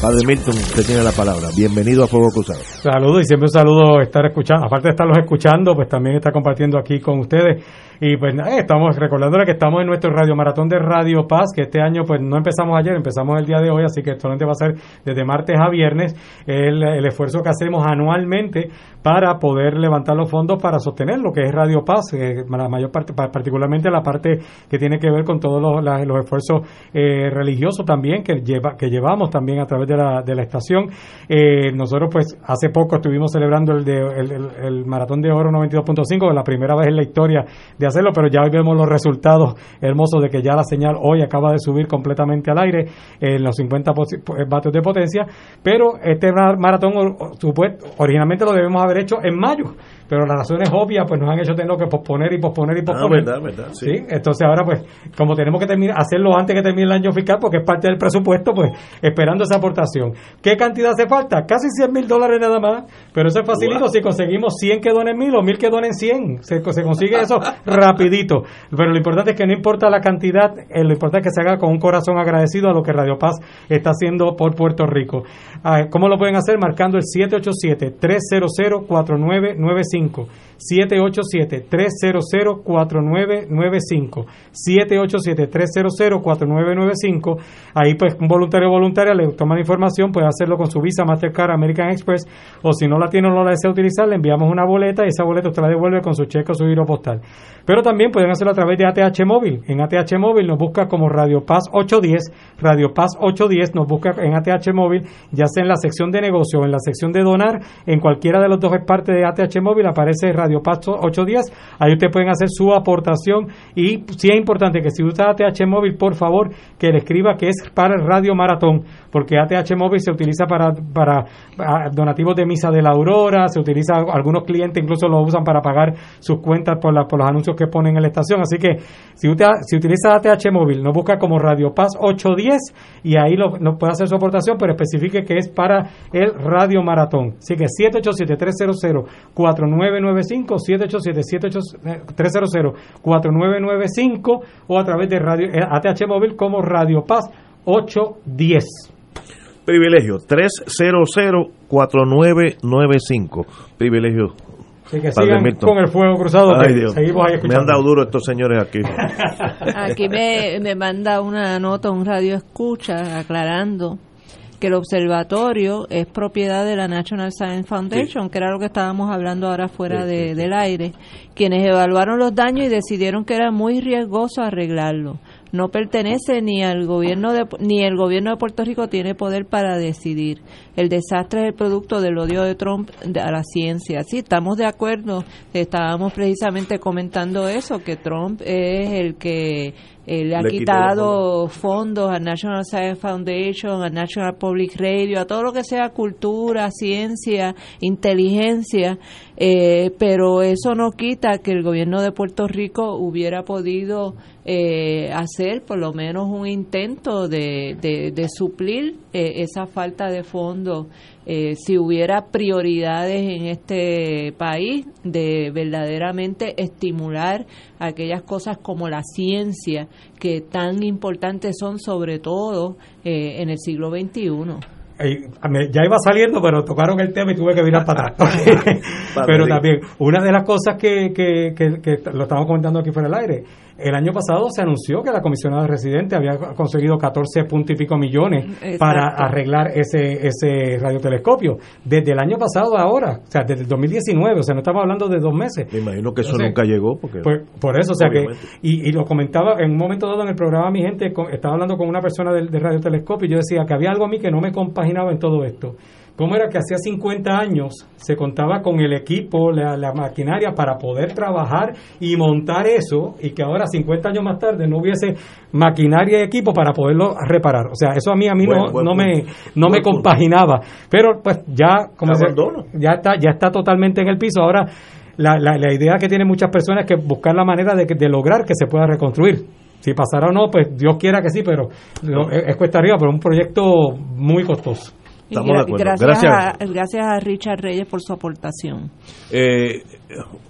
Padre Milton, usted tiene la palabra. Bienvenido a Fuego Cruzado. Saludos y siempre un saludo estar escuchando. Aparte de estarlos escuchando, pues también está compartiendo aquí con ustedes. Y pues nada, estamos recordándole que estamos en nuestro radio maratón de Radio Paz, que este año pues no empezamos ayer, empezamos el día de hoy, así que solamente va a ser desde martes a viernes el, el esfuerzo que hacemos anualmente para poder levantar los fondos para sostener lo que es Radio Paz, eh, la mayor parte, particularmente la parte que tiene que ver con todos los, los esfuerzos eh, religiosos también que lleva, que llevamos también a través de la, de la estación. Eh, nosotros pues hace poco estuvimos celebrando el, de, el, el maratón de oro 92.5, la primera vez en la historia de hacerlo, pero ya hoy vemos los resultados hermosos de que ya la señal hoy acaba de subir completamente al aire en los 50 vatios de potencia, pero este maratón originalmente lo debemos haber hecho en mayo, pero las razones obvias pues nos han hecho tener que posponer y posponer y posponer. Ah, verdad, verdad, sí. ¿Sí? Entonces ahora pues como tenemos que terminar, hacerlo antes que termine el año fiscal porque es parte del presupuesto, pues esperando esa aportación. ¿Qué cantidad hace falta? Casi 100 mil dólares nada más, pero eso es facilito wow. si conseguimos 100 que donen mil o mil que donen 100, se, se consigue eso rapidito. Pero lo importante es que no importa la cantidad, eh, lo importante es que se haga con un corazón agradecido a lo que Radio Paz está haciendo por Puerto Rico. Ah, ¿Cómo lo pueden hacer? Marcando el 787-300-4995. 787-300-4995. 787-300-4995. Ahí pues un voluntario o voluntaria le toma la información, puede hacerlo con su Visa, Mastercard, American Express o si no la tiene o no la desea utilizar, le enviamos una boleta y esa boleta usted la devuelve con su cheque o su giro postal. Pero también pueden hacerlo a través de ATH Móvil. En ATH Móvil nos busca como Radio Paz 810. Radio Paz 810 nos busca en ATH Móvil, ya sea en la sección de negocio o en la sección de donar, en cualquiera de los dos partes de ATH Móvil aparece Radio Paz 810. Ahí ustedes pueden hacer su aportación y sí es importante que si usa ATH Móvil, por favor, que le escriba que es para el Radio Maratón, porque ATH Móvil se utiliza para, para, donativos de misa de la aurora, se utiliza, algunos clientes incluso lo usan para pagar sus cuentas por, la, por los anuncios que ponen en la estación. Así que si usted si utiliza ATH móvil, nos busca como Radio Paz 810 y ahí lo, nos puede hacer su aportación, pero especifique que es para el Radio Maratón. Así que 787-300-4995, 787-300-4995 o a través de radio, ATH móvil como Radio Paz 810. Privilegio 300-4995. Privilegio Así que sigan Milton. con el fuego cruzado. Ay, Dios. seguimos ahí Me han dado duro estos señores aquí. Aquí me, me manda una nota un radio escucha aclarando que el observatorio es propiedad de la National Science Foundation, que era lo que estábamos hablando ahora fuera de- del aire, quienes evaluaron los daños y decidieron que era muy riesgoso arreglarlo. No pertenece ni al gobierno de, ni el gobierno de Puerto Rico tiene poder para decidir. El desastre es el producto del odio de Trump a la ciencia. Sí, estamos de acuerdo. Estábamos precisamente comentando eso, que Trump es el que eh, le ha Le quitado fondos. al National Science Foundation, al National Public Radio, a todo lo que sea cultura, ciencia, inteligencia, eh, pero eso no quita que el gobierno de Puerto Rico hubiera podido eh, hacer por lo menos un intento de, de, de suplir eh, esa falta de fondos eh, si hubiera prioridades en este país de verdaderamente estimular aquellas cosas como la ciencia que tan importantes son sobre todo eh, en el siglo XXI. Ya iba saliendo, pero tocaron el tema y tuve que mirar para atrás. pero también, una de las cosas que, que, que- que lo estamos comentando aquí fuera del aire, el año pasado se anunció que la comisionada residente había conseguido 14 puntos y pico millones Exacto. para arreglar ese, ese radiotelescopio. Desde el año pasado a ahora, o sea, desde el 2019, o sea, no estamos hablando de dos meses. Me imagino que eso Entonces, nunca llegó. porque pues, por eso, o sea Obviamente. que, y, y lo comentaba en un momento dado en el programa, mi gente, con- estaba hablando con una persona del, del radiotelescopio y yo decía que había algo a mí que no me compaginaba en todo esto. ¿Cómo era que hacía 50 años se contaba con el equipo, la, la maquinaria para poder trabajar y montar eso y que ahora 50 años más tarde no hubiese maquinaria y equipo para poderlo reparar? O sea, eso a mí a mí no, no me no Buen me punto. compaginaba, pero pues ya como se- ya está ya está totalmente en el piso. Ahora la, la, la idea que tienen muchas personas es que buscar la manera de, de lograr que se pueda reconstruir. Si pasará o no, pues Dios quiera que sí, pero es, es cuesta arriba, pero es un proyecto muy costoso. Y gra- gracias, A, gracias a Richard Reyes por su aportación. Eh,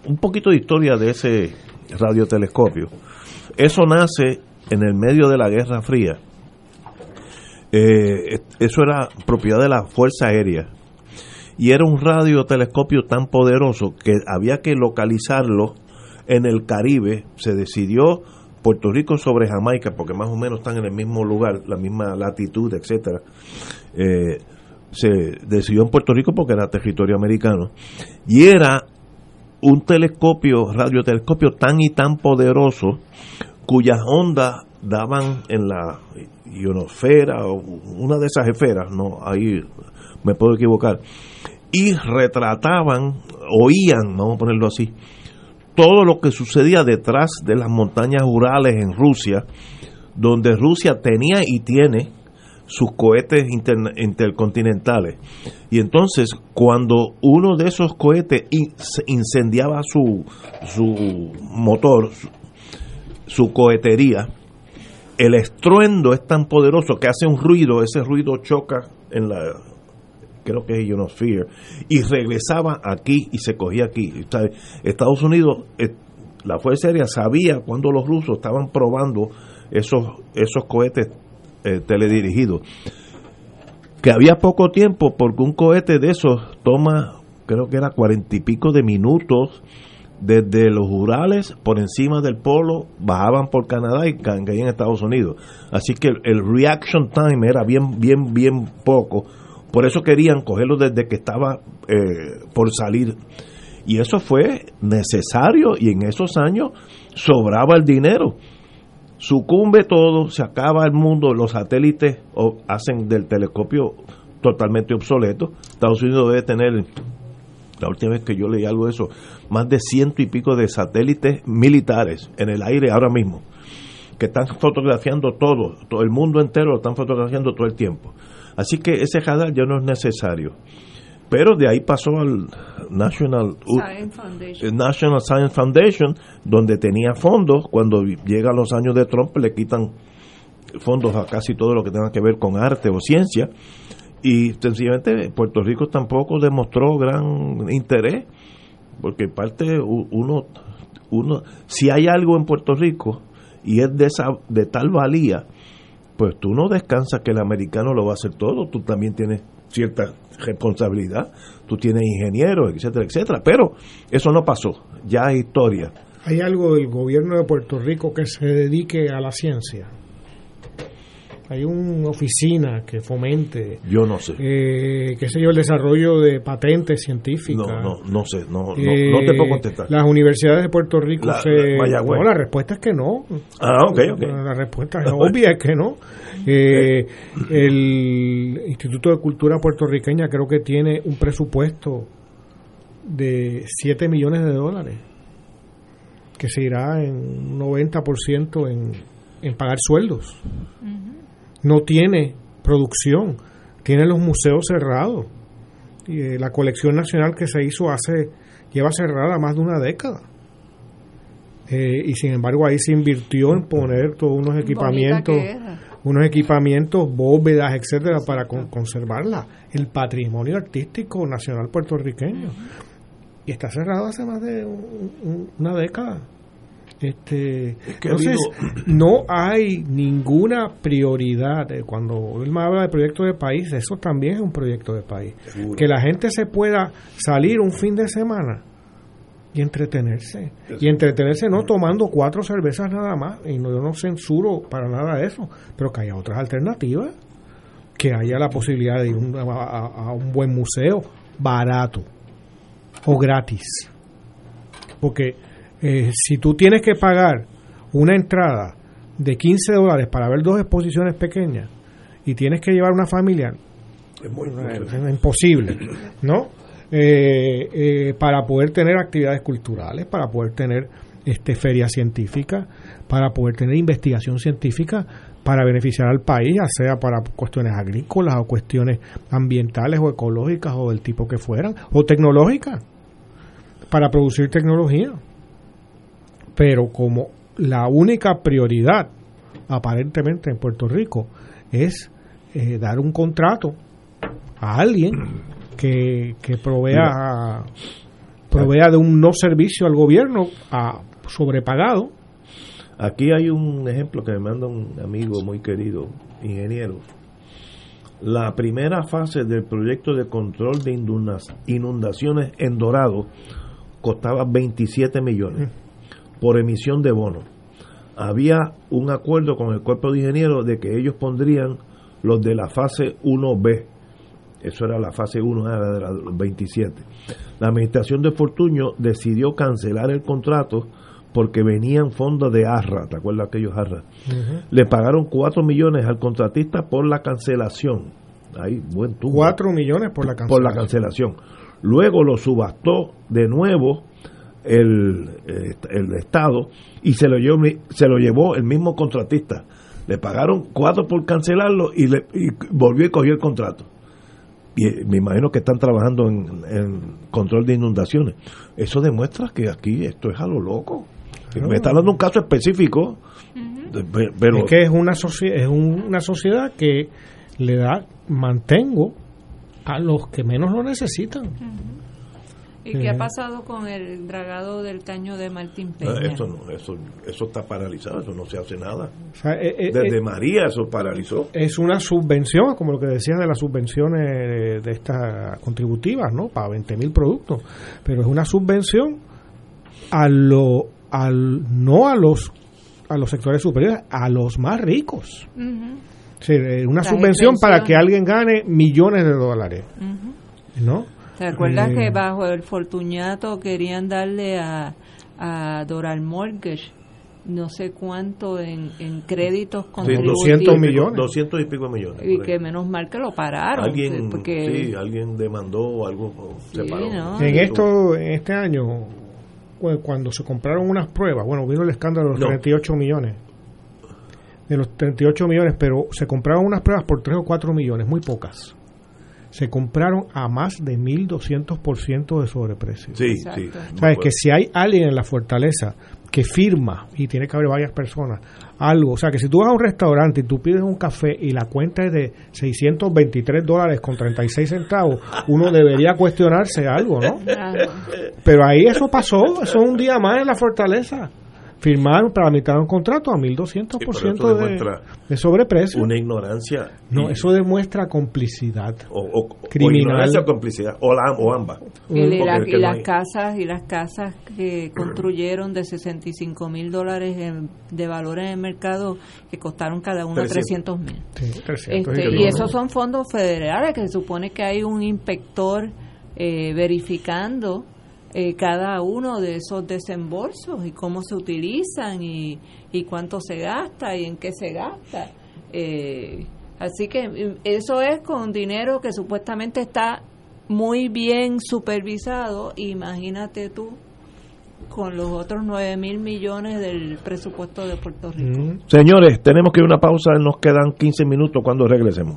un poquito de historia de ese radiotelescopio. Eso nace en el medio de la Guerra Fría. Eh, eso era propiedad de la Fuerza Aérea. Y era un radiotelescopio tan poderoso que había que localizarlo en el Caribe. Se decidió Puerto Rico sobre Jamaica, porque más o menos están en el mismo lugar, la misma latitud, etcétera. Eh, se decidió en Puerto Rico porque era territorio americano. Y era un telescopio, radiotelescopio tan y tan poderoso cuyas ondas daban en la ionosfera o una de esas esferas, no, ahí me puedo equivocar, y retrataban, oían, vamos a ponerlo así, todo lo que sucedía detrás de las montañas Urales en Rusia, donde Rusia tenía y tiene sus cohetes intercontinentales. Y entonces, cuando uno de esos cohetes incendiaba su, su motor, su, cohetería, el estruendo es tan poderoso que hace un ruido, ese ruido choca en la, creo que es ionosphere, y regresaba aquí y se cogía aquí. Estados Unidos, eh, la Fuerza Aérea sabía cuando los rusos estaban probando esos, esos cohetes eh, teledirigidos, que había poco tiempo porque un cohete de esos toma, creo que era cuarenta y pico de minutos desde los Urales por encima del polo, bajaban por Canadá y ca- caían en Estados Unidos. Así que el, el reaction time era bien, bien, bien poco. Por eso querían cogerlo desde que estaba eh, por salir. Y eso fue necesario y en esos años sobraba el dinero. Sucumbe todo, se acaba el mundo, los satélites hacen del telescopio totalmente obsoleto. Estados Unidos debe tener la última vez que yo leí algo de eso, más de ciento y pico de satélites militares en el aire ahora mismo, que están fotografiando todo, todo el mundo entero lo están fotografiando todo el tiempo. Así que ese radar ya no es necesario. Pero de ahí pasó al National, Science Foundation. el National Science Foundation, donde tenía fondos. Cuando llegan los años de Trump, le quitan fondos a casi todo lo que tenga que ver con arte o ciencia. Y sencillamente Puerto Rico tampoco demostró gran interés, porque parte uno, uno si hay algo en Puerto Rico y es de, esa, de tal valía, pues tú no descansas que el americano lo va a hacer todo, tú también tienes cierta responsabilidad. Tú tienes ingenieros, etcétera, etcétera. Pero eso no pasó. Ya es historia. ¿Hay algo del gobierno de Puerto Rico que se dedique a la ciencia? Hay una oficina que fomente, Yo no sé. eh, qué sé yo, el desarrollo de patentes científicas. No, no, no sé. No, no, Eh, no te puedo contestar. Las universidades de Puerto Rico La- se... la- no, la respuesta es que no. Ah, ok, ok. La respuesta es obvia, es que no. Eh, el Instituto de Cultura puertorriqueña creo que tiene un presupuesto de 7 millones de dólares que se irá en un 90% en, en pagar sueldos. No tiene producción, tiene los museos cerrados. Y, eh, la colección nacional que se hizo hace lleva cerrada más de una década. Eh, y sin embargo ahí se invirtió en poner todos unos equipamientos. Unos equipamientos, bóvedas, etcétera, para con- conservarla, el patrimonio artístico nacional puertorriqueño. Y está cerrado hace más de un- un- una década. Este, entonces, habido- no hay ninguna prioridad. eh, Cuando él me habla de proyecto de país, eso también es un proyecto de país. Seguro. Que la gente se pueda salir un fin de semana y entretenerse. Y entretenerse no tomando cuatro cervezas nada más. Y no, yo no censuro para nada eso, pero que haya otras alternativas. Que haya la posibilidad de ir un- a, a- a un buen museo barato o gratis. Porque eh, si tú tienes que pagar una entrada de 15 dólares para ver dos exposiciones pequeñas y tienes que llevar una familia, Es muy es imposible, ¿no? Eh, eh, para poder tener actividades culturales, para poder tener este ferias científicas, para poder tener investigación científica para beneficiar al país, ya sea para cuestiones agrícolas o cuestiones ambientales o ecológicas o del tipo que fueran, o tecnológicas, para producir tecnología. Pero como la única prioridad aparentemente en Puerto Rico es eh, dar un contrato a alguien que, que provea provea de un no servicio al gobierno a sobrepagado Aquí hay un ejemplo que me manda un amigo muy querido, ingeniero. La primera fase del proyecto de control de inundaciones en Dorado costaba 27 millones por emisión de bonos. Había un acuerdo con el cuerpo de ingenieros de que ellos pondrían los de la fase 1B. Eso era la fase 1, era de los 27. La administración de Fortuño decidió cancelar el contrato porque venían fondos de ARRA, ¿te acuerdas aquellos ARRA? Le pagaron 4 millones al contratista por la cancelación. Ahí, buen tubo. 4 millones por la Por cancelación. la cancelación. Luego lo subastó de nuevo el, el Estado y se lo, llevó, se lo llevó el mismo contratista. Le pagaron 4 por cancelarlo y, le, y volvió y cogió el contrato. Y eh, me imagino que están trabajando en, en control de inundaciones. Eso demuestra que aquí esto es a lo loco. Me está dando un caso específico, pero es que es una, socie- es un- una sociedad que le da mantengo a los que menos lo necesitan. ¿Y qué ha pasado con el dragado del caño de Martín Peña? Eso, no, eso, eso está paralizado, eso no se hace nada. O sea, eh, eh, Desde eh, María eso paralizó. es una subvención, como lo que decías de las subvenciones de, de estas contributivas, ¿no? Para 20 mil productos. Pero es una subvención a lo, al, no a los, a los sectores superiores, a los más ricos. O sea, es una subvención para que alguien gane millones de dólares. ¿no? ¿Te acuerdas Eh, que bajo el Fortuñato querían darle a, a Doral Mortgage no sé cuánto en, en créditos contributivos? 200 millones. 200 y pico millones. Y que menos mal que lo pararon. alguien, porque sí, alguien demandó o algo se Sí, paró. ¿no? En esto, en este año, cu- cuando se compraron unas pruebas, bueno, vino el escándalo de los No. 38 millones. De los 38 millones, pero se compraron unas pruebas por 3 o 4 millones, muy pocas. Se compraron a más de 1.200% de sobreprecio. Sí, sí. ¿Sabes? Que si hay alguien en la fortaleza que firma, y tiene que haber varias personas, algo, o sea, que si tú vas a un restaurante y tú pides un café y la cuenta es de 623 dólares con 36 centavos, uno debería cuestionarse algo, ¿no? Pero ahí eso pasó, eso es un día más en la fortaleza. Firmaron para mitad un contrato a 1200% eso de, de sobreprecio. Una ignorancia. No, eso demuestra complicidad o, o- o criminal. ignorancia o complicidad, o, la, o ambas. Y, las hay- casas y las casas que construyeron de 65 mil dólares en- de valor en el mercado que costaron cada una 300. 300 mil. Sí, 300 Este, y esos son fondos federales que se supone que hay un inspector eh, verificando eh, cada uno de esos desembolsos y cómo se utilizan y, y cuánto se gasta y en qué se gasta. Eh, así que eh, eso es con dinero que supuestamente está muy bien supervisado. Imagínate tú con los otros 9 mil millones del presupuesto de Puerto Rico. Señores, tenemos que ir a una pausa, nos quedan 15 minutos cuando regresemos.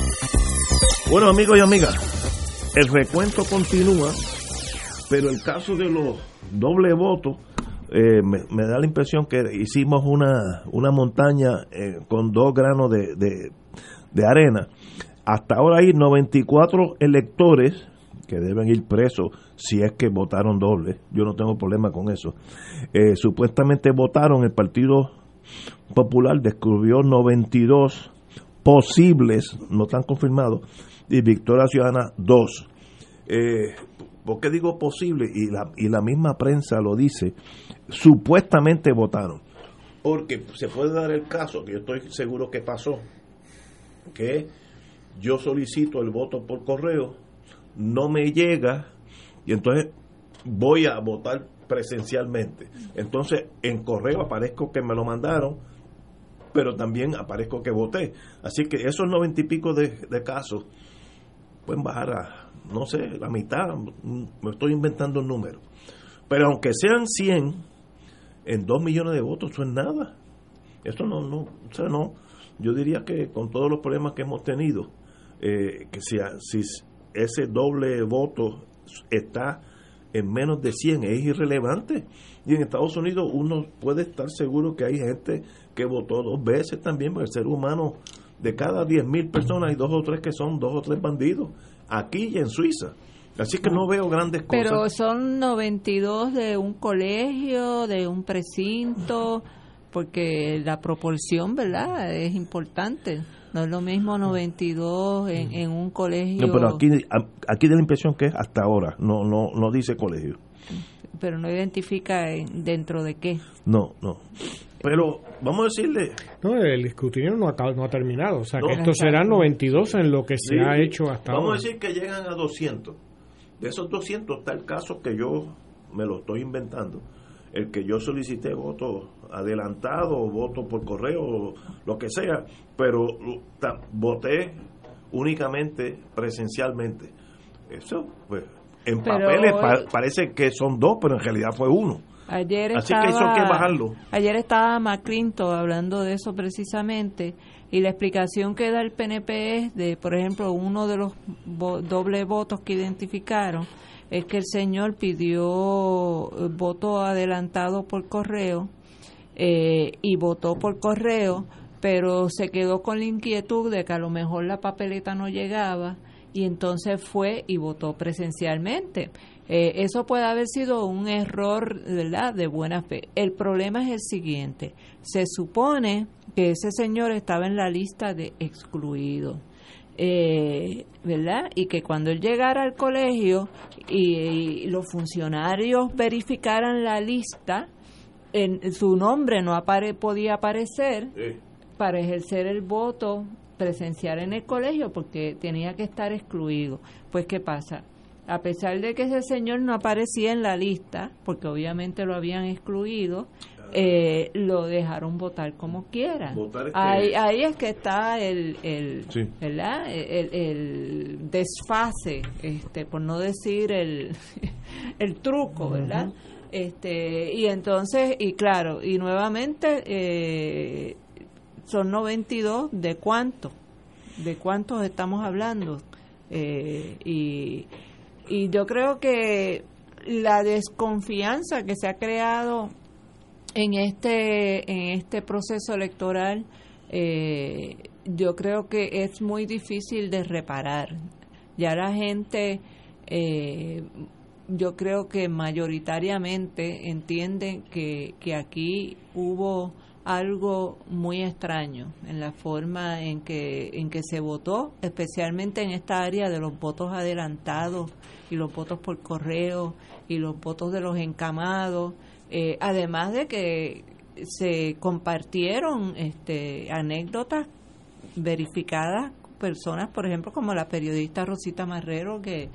Bueno, amigos y amigas, el recuento continúa, pero el caso de los doble votos eh, me, da la impresión que hicimos una, una montaña eh, con dos granos de, de- de arena. Hasta ahora hay 94 electores que deben ir presos si es que votaron doble. Yo no tengo problema con eso. Eh, supuestamente votaron, el Partido Popular descubrió 92 posibles, no están confirmados, y Victoria Ciudadana 2. Eh, ¿Por qué digo posible? Y la, y la misma prensa lo dice, supuestamente votaron. Porque se puede dar el caso, que yo estoy seguro que pasó, que yo solicito el voto por correo, no me llega, y entonces voy a votar presencialmente. Entonces en correo aparezco que me lo mandaron, pero también aparezco que voté. Así que esos noventa y pico de, de casos pueden bajar a, no sé, la mitad, me estoy inventando un número. Pero aunque sean 100, en 2 millones de votos eso es nada. Eso no, no, o sea, no. Yo diría que con todos los problemas que hemos tenido, eh, que si, si ese doble voto está en menos de 100 es irrelevante. Y en Estados Unidos uno puede estar seguro que hay gente que votó dos veces también, porque el ser humano, de cada 10 mil personas hay dos o tres que son dos o tres bandidos, aquí y en Suiza. Así que no veo grandes cosas. Pero son 92 de un colegio, de un precinto, porque la proporción, ¿verdad? Es importante. No es lo mismo 92 en, en un colegio. No, pero aquí, aquí da la impresión que es hasta ahora, no, no, no dice colegio. pero no identifica en- dentro de qué. No, no. Pero vamos a decirle, No, el escrutinio no ha, no ha terminado, o sea No. que estos serán 92 en lo que se Sí, ha hecho hasta Vamos ahora. a decir que llegan a 200. De esos 200 está el caso que yo me lo estoy inventando. El que yo solicité voto adelantado, voto por correo, o lo que sea, pero ta- voté únicamente presencialmente. Eso, pues, en Pero papeles hoy- pa- parece que son dos, pero en realidad fue uno. Ayer Así estaba, que eso hay que bajarlo. Ayer estaba Maclinto hablando de eso precisamente y la explicación que da el PNP es de, por ejemplo, uno de los vo- doble votos que identificaron es que el señor pidió eh, voto adelantado por correo eh, y votó por correo, pero se quedó con la inquietud de que a lo mejor la papeleta no llegaba y entonces fue y votó presencialmente. Eh, eso puede haber sido un error ¿verdad? de buena fe. El problema es el siguiente. Se supone que ese señor estaba en la lista de excluidos. Eh, ¿verdad? Y que cuando él llegara al colegio y, y los funcionarios verificaran la lista, en, su nombre no apare, podía aparecer para ejercer el voto presencial en el colegio porque tenía que estar excluido. Pues, ¿qué pasa? A pesar de que ese señor no aparecía en la lista, porque obviamente lo habían excluido, eh, lo dejaron votar como quiera. Votar es que- ahí, ahí es que está el, el, Sí. ¿verdad? El, el desfase, este, por no decir el, el truco, ¿verdad? Este, y entonces, y claro, y nuevamente eh, son 92, ¿de cuánto? ¿De cuántos estamos hablando? Eh, y, y yo creo que la desconfianza que se ha creado en este en este proceso electoral eh, yo creo que es muy difícil de reparar. Ya la gente eh, yo creo que mayoritariamente entienden que, que aquí hubo algo muy extraño en la forma en que en que se votó especialmente en esta área de los votos adelantados y los votos por correo y los votos de los encamados eh, además de que se compartieron este anécdotas verificadas personas por ejemplo como la periodista Rosita Marrero que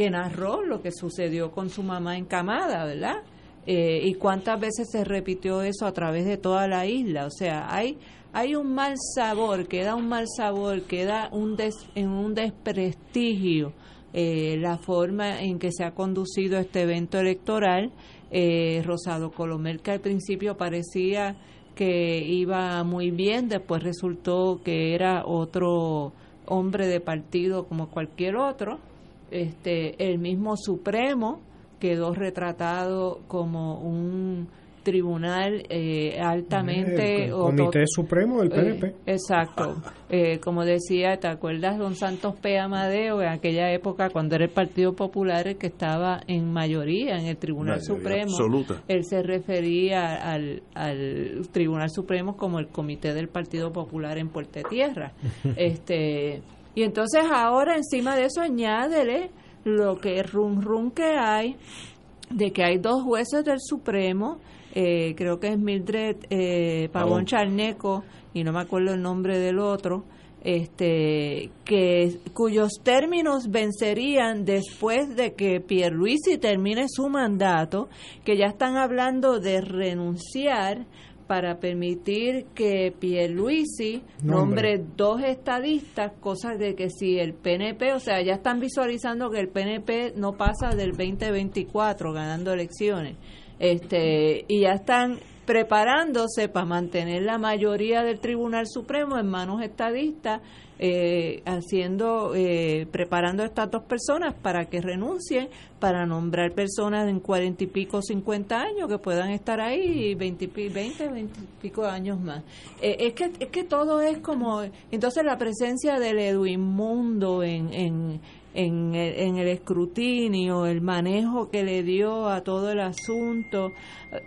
que narró lo que sucedió con su mamá encamada verdad eh, y cuántas veces se repitió eso a través de toda la isla. O sea hay hay un mal sabor queda un mal sabor queda un des, en un desprestigio eh, la forma en que se ha conducido este evento electoral eh, Rosado Colomel que al principio parecía que iba muy bien después resultó que era otro hombre de partido como cualquier otro. Este el mismo Supremo quedó retratado como un tribunal eh, altamente El o Comité Supremo del PNP. eh, exacto. Eh, como decía, ¿te acuerdas don Santos P. Amadeo en aquella época cuando era el Partido Popular el que estaba en mayoría en el Tribunal Mayoría Supremo? absoluta. Él se refería al, al Tribunal Supremo como el Comité del Partido Popular en Puerto Tierra. este Y entonces ahora encima de eso añádele lo que rum rum que hay de que hay dos jueces del Supremo, eh, creo que es Mildred eh, Pavón. Charneco y no me acuerdo el nombre del otro, este que cuyos términos vencerían después de que Pierluisi termine su mandato, que ya están hablando de renunciar para permitir que Pierluisi Nombre. nombre dos estadistas, cosas de que si el PNP, o sea, ya están visualizando que el PNP no pasa del 2024 ganando elecciones. Este, y ya están preparándose para mantener la mayoría del Tribunal Supremo en manos estadistas, eh, haciendo, eh, preparando a estas dos personas para que renuncien, para nombrar personas en cuarenta y pico, cincuenta años que puedan estar ahí, veinte, veinte, veinte y pico años más. Eh, es que es que todo es como, entonces la presencia del Edwin Mundo en, en en el, en el escrutinio, el manejo que le dio a todo el asunto,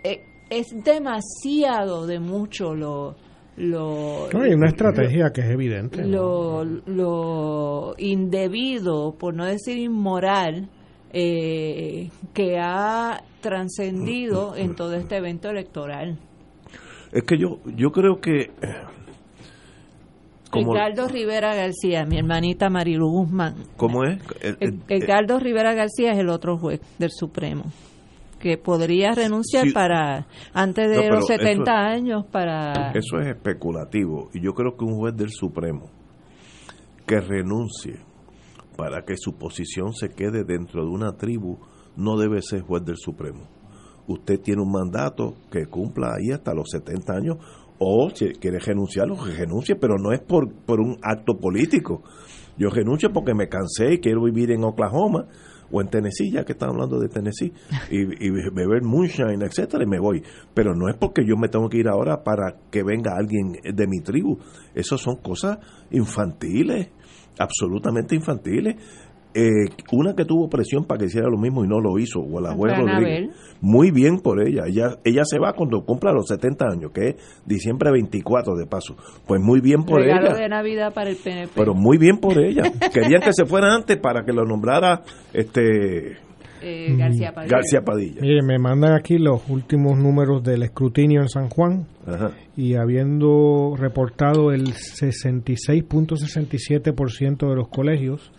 eh, es demasiado de mucho lo lo No, hay una estrategia que es evidente. ¿no? lo, lo indebido, por no decir inmoral, eh, que ha trascendido en todo este evento electoral. Es que yo, yo creo que... como- Edgardo Rivera García, mi hermanita Marilu Guzmán. ¿Cómo es? Eh, eh, Edgardo Rivera García es el otro juez del Supremo que podría renunciar Sí. para antes de No, los 70 eso- años para Eso es especulativo. Y yo creo que un juez del Supremo que renuncie para que su posición se quede dentro de una tribu no debe ser juez del Supremo. Usted tiene un mandato que cumpla ahí hasta los 70 años o si quiere renunciar, lo que renuncie, pero no es por, por un acto político. Yo renuncio porque me cansé y quiero vivir en Oklahoma o en Tennessee, ya que están hablando de Tennessee, y, beber moonshine, etcétera, y me voy. Pero no es porque yo me tengo que ir ahora para que venga alguien de mi tribu. Eso son cosas infantiles, absolutamente infantiles. Eh, una que tuvo presión para que hiciera lo mismo y no lo hizo, o la abuela Anabel. Rodríguez. Muy bien por ella. ella. Ella se va cuando cumpla los 70 años, que es diciembre 24 de paso. Pues muy bien por regalo ella. de Navidad para el PNP. Pero muy bien por ella. Querían que se fuera antes para que lo nombrara este Eh, García Padilla. García Padilla. Mire, me mandan aquí los últimos números del escrutinio en San Juan Ajá. y habiendo reportado el 66.67% de los colegios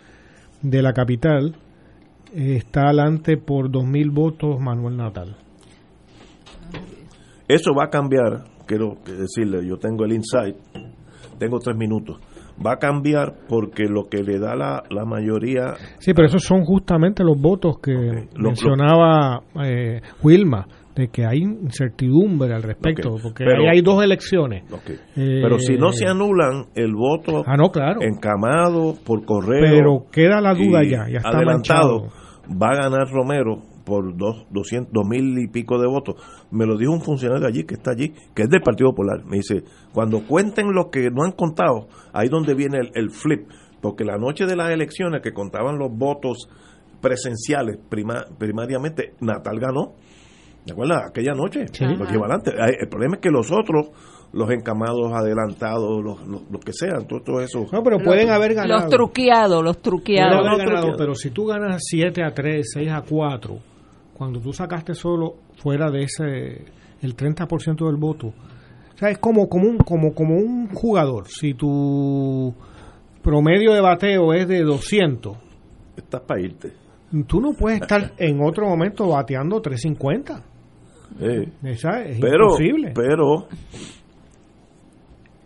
de la capital, eh, está adelante por 2.000 votos Manuel Natal. Eso va a cambiar, quiero decirle, yo tengo el insight, tengo tres minutos. Va a cambiar porque lo que le da la, la mayoría Sí, pero esos son justamente los votos que mencionaba eh, Wilma, de que hay incertidumbre al respecto, porque pero- ahí hay dos elecciones. Eh, Pero si no se anulan el voto Ah, no, claro. encamado por correo. Pero queda la duda ya, ya está adelantado, manchado. va a ganar Romero por dos, doscientos, dos mil y pico de votos. Me lo dijo un funcionario allí que está allí, que es del Partido Popular. Me dice, cuando cuenten lo que no han contado, ahí donde viene el, el flip. Porque la noche de las elecciones que contaban los votos presenciales prima- primariamente, Natal ganó. ¿De acuerdo? Aquella noche, Sí. lo equivalente. Ay, El problema es que los otros, los encamados adelantados, los, los, los que sean, todo, todo eso. No, pero pueden haber ganado. Los truqueados, los Pueden truqueados. haber no, ganado, truqueado. pero si tú ganas 7 a 3, 6 a 4, cuando tú sacaste solo fuera de ese el 30% del voto, o sea, es como, como, un, como, como un jugador. Si tu promedio de bateo es de 200, Estás para irte. tú no puedes estar en otro momento bateando 350. Eh. Esa es pero, imposible. pero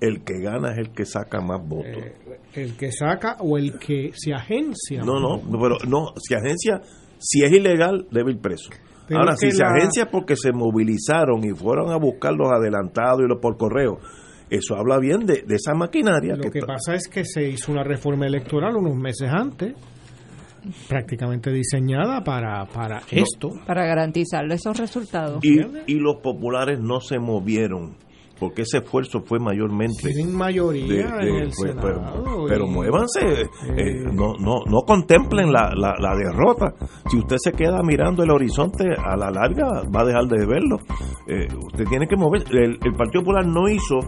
el que gana es el que saca más votos. Eh, el que saca o el que se agencia. no, no, pero no, si agencia, si es ilegal, debe ir preso. Pero Ahora, si se la- agencia porque se movilizaron y fueron a buscar los adelantados y los por correo, eso habla bien de, de esa maquinaria Lo que, pasa es que se hizo una reforma electoral unos meses antes, prácticamente diseñada para, para esto. Para garantizarle esos resultados. y, y los populares no se movieron porque ese esfuerzo fue mayormente Tienen mayoría de- de- en el Senado. pero y- muévanse eh, no no no contemplen la, la, la derrota. Si usted se queda mirando el horizonte a la larga va a dejar de verlo. Eh, usted tiene que mover el, el Partido Popular no hizo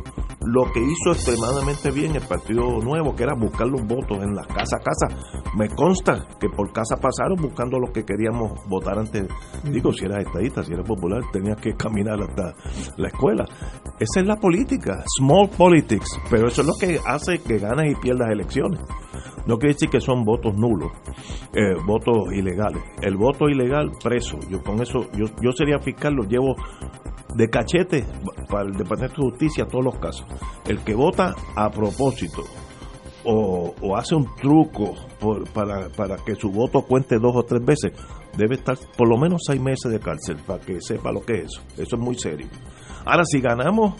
lo que hizo extremadamente bien el Partido Nuevo que era buscar los votos en las casa a casa. Me consta que por casa pasaron buscando los que queríamos votar antes. Digo si eras estadista si eras popular tenías que caminar hasta la escuela. Esa es la política, small politics, pero eso es lo que hace que ganas y pierdas elecciones. No quiere decir que son votos nulos, eh, votos ilegales. El voto ilegal, preso. Yo con eso, yo, yo sería fiscal, lo llevo de cachete para el Departamento de Justicia todos los casos. El que vota a propósito o, o hace un truco para, para que su voto cuente dos o tres veces, debe estar por lo menos seis meses de cárcel para que sepa lo que es eso. Eso es muy serio. Ahora, si ganamos,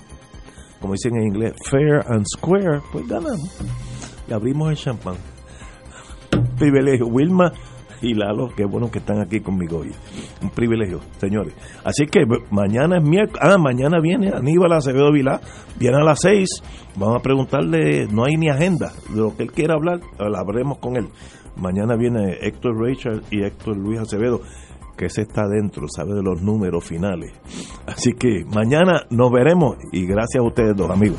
como dicen en inglés, fair and square, pues ganamos. Y abrimos el champán. Privilegio. Wilma y Lalo, qué bueno que están aquí conmigo hoy. Un privilegio, señores. Así que mañana es miércoles. Ah, mañana viene Aníbal Acevedo Vilá. Viene a las seis. Vamos a preguntarle, no hay ni agenda. De lo que él quiera hablar, hablaremos con él. Mañana viene Héctor Richard y Héctor Luis Acevedo que ese está dentro, sabe de los números finales. Así que mañana nos veremos y gracias a ustedes dos amigos.